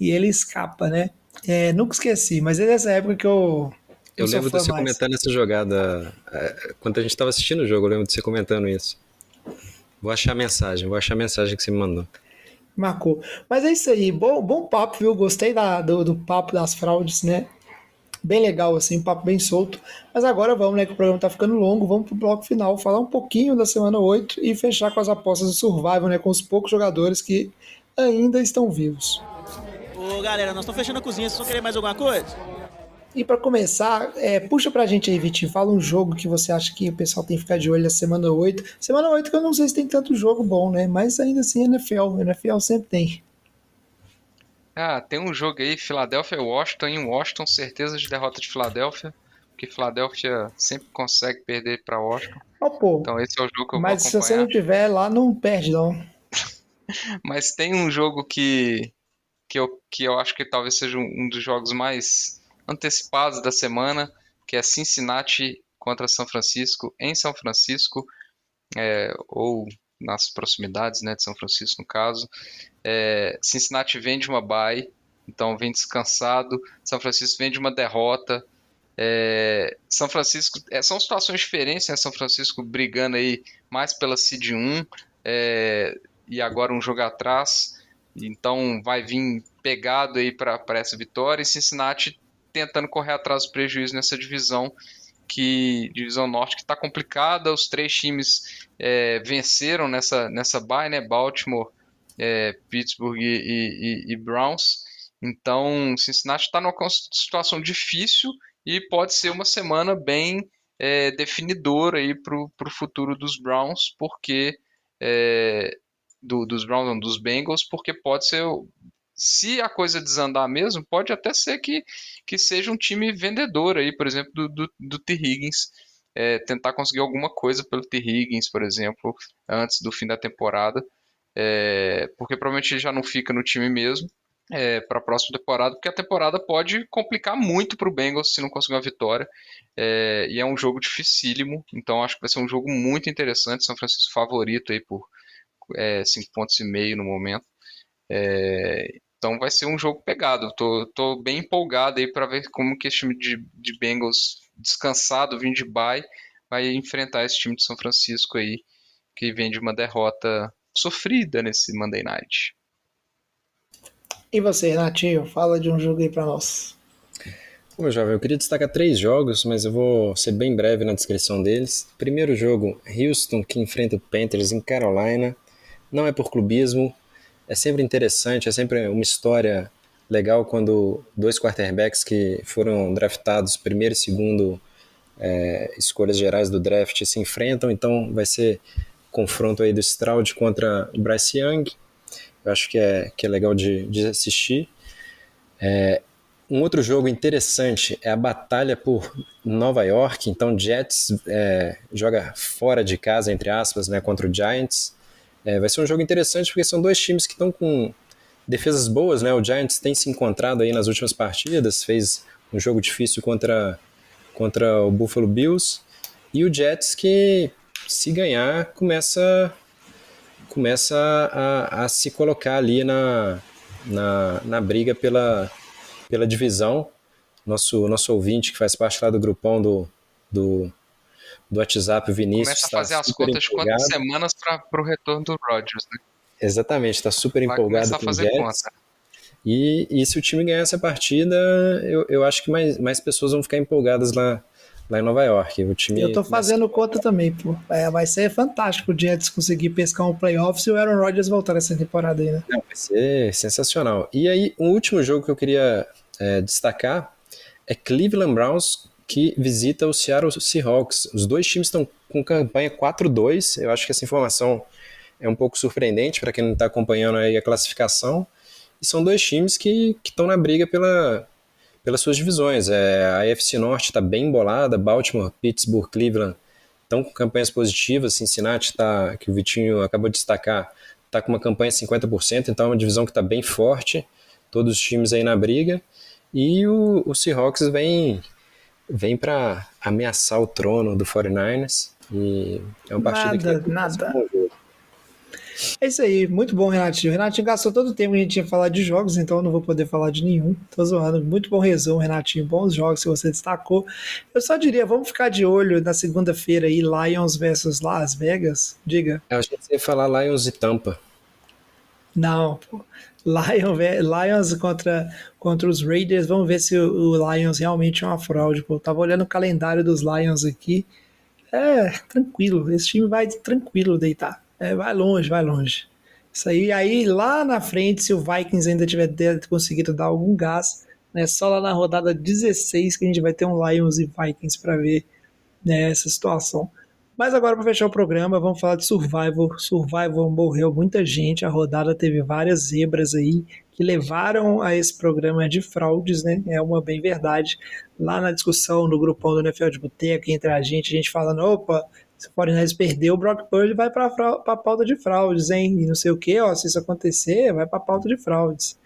e ele escapa, né? É, nunca esqueci, mas é dessa época que eu. Eu, eu lembro de você mais. comentando essa jogada. é, Quando a gente estava assistindo o jogo, eu lembro de você comentando isso. Vou achar a mensagem, vou achar a mensagem que você me mandou. Marcou. Mas é isso aí. Bom, bom papo, viu? Gostei da, do, do papo das fraudes, né? Bem legal, assim, um papo bem solto. Mas agora vamos, né? Que o programa tá ficando longo. Vamos pro bloco final, falar um pouquinho da semana 8 e fechar com as apostas do Survival, né? Com os poucos jogadores que ainda estão vivos. Ô galera, nós estamos fechando a cozinha, vocês vão querer mais alguma coisa? E para começar, é, puxa pra gente aí, Vitinho. Fala um jogo que você acha que o pessoal tem que ficar de olho na semana 8. Semana 8 que eu não sei se tem tanto jogo bom, né? Mas ainda assim, NFL. NFL sempre tem. Ah, tem um jogo aí, Philadelphia e Washington. Em Washington, certeza de derrota de Philadelphia. Porque Philadelphia sempre consegue perder para Washington. Oh, pô, Então esse é o jogo que eu mas se você não tiver lá, não perde, não. <laughs> Mas tem um jogo que, que, eu, que eu acho que talvez seja um, um dos jogos mais antecipados da semana, que é Cincinnati contra São Francisco, em São Francisco, é, ou nas proximidades né, de São Francisco, no caso. É, Cincinnati vem de uma bye, então vem descansado. São Francisco vem de uma derrota. É, São Francisco, é, são situações diferentes, né? São Francisco brigando aí mais pela seed 1, é, e agora um jogo atrás, então vai vir pegado aí para essa vitória, e Cincinnati tentando correr atrás do prejuízo nessa divisão, que divisão norte que está complicada, os três times é, venceram nessa, nessa bye, né? Baltimore, é, Pittsburgh e, e- e Browns, então Cincinnati está numa situação difícil e pode ser uma semana bem é, definidora aí para o futuro dos Browns, porque é, do- dos Browns, não, dos Bengals, porque pode ser, se a coisa desandar mesmo, pode até ser que, que seja um time vendedor aí, por exemplo, do, do, do T. Higgins, é, tentar conseguir alguma coisa pelo T. Higgins, por exemplo, antes do fim da temporada, é, porque provavelmente ele já não fica no time mesmo para a próxima temporada, porque a temporada pode complicar muito para o Bengals se não conseguir uma vitória. É, e é um jogo dificílimo, então acho que vai ser um jogo muito interessante. São Francisco favorito aí por 5 pontos e meio no momento. É, então vai ser um jogo pegado. Tô, tô bem empolgado aí para ver como que esse time de, de Bengals descansado, vindo de bye, vai enfrentar esse time de São Francisco aí, que vem de uma derrota sofrida nesse Monday Night. E você, Renatinho, fala de um jogo aí pra nós. Bom, meu jovem, eu queria destacar três jogos, mas eu vou ser bem breve na descrição deles. Primeiro jogo, Houston, que enfrenta o Panthers em Carolina. Não é por clubismo, é sempre interessante, é sempre uma história legal quando dois quarterbacks que foram draftados primeiro e segundo é, escolhas gerais do draft se enfrentam, então vai ser confronto aí do Stroud contra o Bryce Young. Eu acho que é, que é legal de, de assistir. É, um outro jogo interessante é a batalha por Nova York. Então, Jets é, joga fora de casa, entre aspas, né, contra o Giants. É, vai ser um jogo interessante porque são dois times que estão com defesas boas. Né? O Giants tem se encontrado aí nas últimas partidas, fez um jogo difícil contra, contra o Buffalo Bills. E o Jets que, se ganhar, começa, começa a, a se colocar ali na, na, na briga pela pela divisão. Nosso, nosso ouvinte, que faz parte lá do grupão do, do, do WhatsApp, o Vinícius. Começa a tá fazer as super contas de empolgado. quantas semanas para o retorno do Rodgers, né? Exatamente, está super Vai empolgado começar a com o fazer Jets. conta. E, e se o time ganhar essa partida, eu, eu acho que mais, mais pessoas vão ficar empolgadas lá, lá em Nova York. O time Eu tô fazendo conta também, pô. É, vai ser fantástico o Jets conseguir pescar um playoff se o Aaron Rodgers voltar nessa temporada aí, né? Não, vai ser sensacional. E aí, um último jogo que eu queria é, destacar é Cleveland Browns, que visita o Seattle Seahawks. Os dois times estão com campanha 4-2. Eu acho que essa informação é um pouco surpreendente para quem não está acompanhando aí a classificação. E são dois times que estão na briga pela, pelas suas divisões. É, a AFC Norte está bem embolada, Baltimore, Pittsburgh, Cleveland estão com campanhas positivas, Cincinnati, tá, que o Vitinho acabou de destacar, está com uma campanha 50%, então é uma divisão que está bem forte, todos os times aí na briga, e o, o Seahawks vem, vem para ameaçar o trono do 49ers, e é uma partida Nada, que... nada. É isso aí, muito bom, Renatinho. Renatinho gastou todo o tempo que a gente tinha falado de jogos, então eu não vou poder falar de nenhum. Tô zoando. Muito bom resumo, Renatinho. Bons jogos que você destacou. Eu só diria, vamos ficar de olho na segunda-feira aí, Lions versus Las Vegas. Diga. Eu achei que você ia falar Lions e Tampa. Não, pô. Lion, Lions contra, contra os Raiders. Vamos ver se o, o, Lions realmente é uma fraude. Pô. Eu tava olhando o calendário dos Lions aqui. É, tranquilo. Esse time vai tranquilo deitar. É, vai longe, vai longe. Isso aí, aí lá na frente, se o Vikings ainda tiver conseguido dar algum gás, né, só lá na rodada 16 que a gente vai ter um Lions e Vikings para ver né, essa situação. Mas agora, para fechar o programa, vamos falar de Survival. Survival morreu muita gente, a rodada teve várias zebras aí que levaram a esse programa de fraudes, né? É uma bem verdade. Lá na discussão no grupão do NFL de Boteca, entre a gente, a gente falando: opa, se o 49 perder, o Brock Purdy vai para a pauta de fraudes, hein? E não sei o que, ó, se isso acontecer, vai para a pauta de fraudes.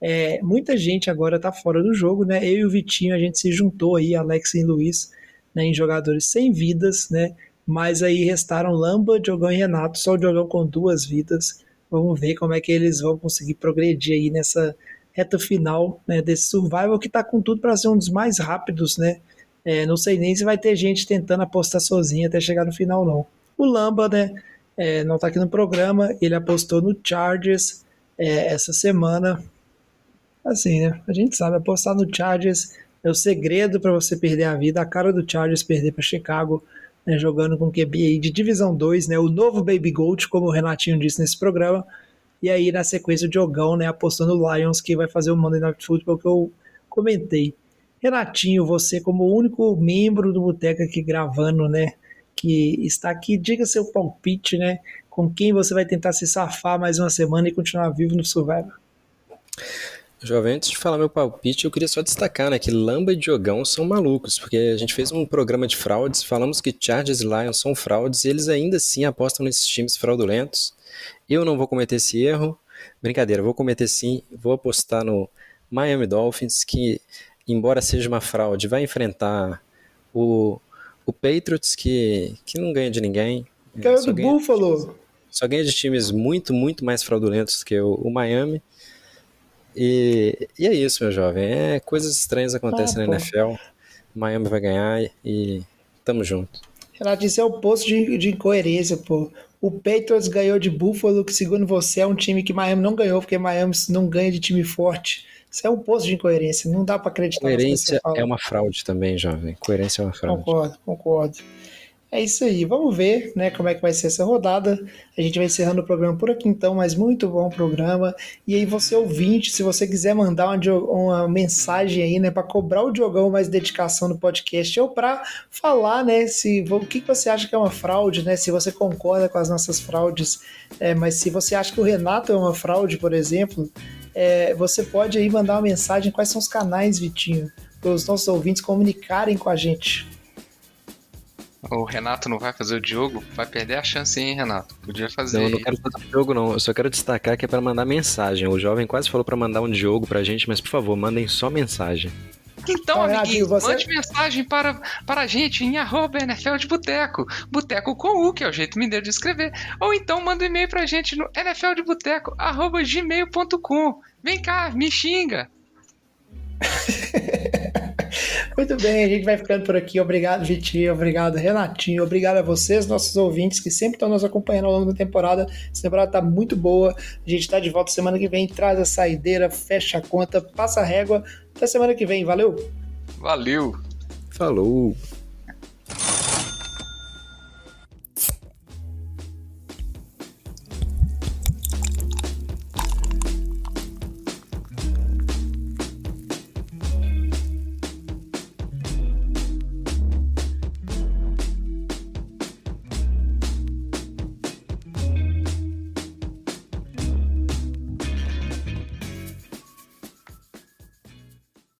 É, muita gente agora tá fora do jogo, né? Eu e o Vitinho, a gente se juntou aí, Alex e Luiz, né, em jogadores sem vidas, né? Mas aí restaram Lamba, Diogão e Renato, só o Diogão com duas vidas. Vamos ver como é que eles vão conseguir progredir aí nessa reta final né, desse survival que está com tudo para ser um dos mais rápidos, né? É, não sei nem se vai ter gente tentando apostar sozinha até chegar no final, não. O Lamba, né? É, não está aqui no programa, ele apostou no Chargers é, essa semana. Assim, né? A gente sabe, apostar no Chargers é o segredo para você perder a vida. A cara do Chargers perder para Chicago né, jogando com QB de divisão 2, né, o novo Baby Gold, como o Renatinho disse nesse programa. E aí, na sequência, o Diogão, né, apostando no Lions, que vai fazer o Monday Night Football que eu comentei. Renatinho, você como o único membro do Boteca aqui gravando, né, que está aqui, diga seu palpite, né, com quem você vai tentar se safar mais uma semana e continuar vivo no Survivor. Jovem, antes de falar meu palpite, eu queria só destacar né, que Lamba e Diogão são malucos, porque a gente fez um programa de fraudes, falamos que Chargers e Lions são fraudes, e eles ainda assim apostam nesses times fraudulentos. Eu não vou cometer esse erro, brincadeira, vou cometer sim, vou apostar no Miami Dolphins, que, embora seja uma fraude, vai enfrentar o, o Patriots, que, que não ganha de ninguém. Ganhou do Buffalo! Só ganha de times muito, muito mais fraudulentos que o, o Miami. E, e é isso, meu jovem. É, coisas estranhas acontecem ah, na NFL. Miami vai ganhar e tamo junto. Renato, isso é o posto de, de incoerência, pô. O Patriots ganhou de Buffalo, que segundo você é um time que Miami não ganhou, porque Miami não ganha de time forte. Isso é um posto de incoerência, não dá para acreditar. Coerência é uma fraude também, jovem. Coerência é uma fraude. Concordo, concordo. É isso aí, vamos ver né, como é que vai ser essa rodada. A gente vai encerrando o programa por aqui então, mas muito bom programa. E aí, você ouvinte, se você quiser mandar uma, uma mensagem aí, né, para cobrar o Diogão mais dedicação no podcast ou para falar, né, se o que você acha que é uma fraude, né, se você concorda com as nossas fraudes, é, mas se você acha que o Renato é uma fraude, por exemplo, é, você pode aí mandar uma mensagem. Quais são os canais, Vitinho, para os nossos ouvintes comunicarem com a gente? O Renato não vai fazer o Diogo? Vai perder a chance, hein, Renato? Podia fazer. Não, eu não quero fazer o Diogo, não. Eu só quero destacar que é para mandar mensagem. O jovem quase falou para mandar um Diogo pra gente, mas por favor, mandem só mensagem. Então, amiguinho, você... mande mensagem para, para a gente em arroba NFL de Boteco. Boteco com U, que é o jeito mineiro de escrever. Ou então manda um e-mail pra gente no nfldeboteco, arroba gmail.com. Vem cá, me xinga. <laughs> Muito bem, a gente vai ficando por aqui. Obrigado, Vitinho. Obrigado, Renatinho. Obrigado a vocês, nossos ouvintes, que sempre estão nos acompanhando ao longo da temporada. Essa temporada está muito boa. A gente está de volta semana que vem. Traz a saideira, fecha a conta, passa a régua. Até semana que vem. Valeu! Valeu! Falou!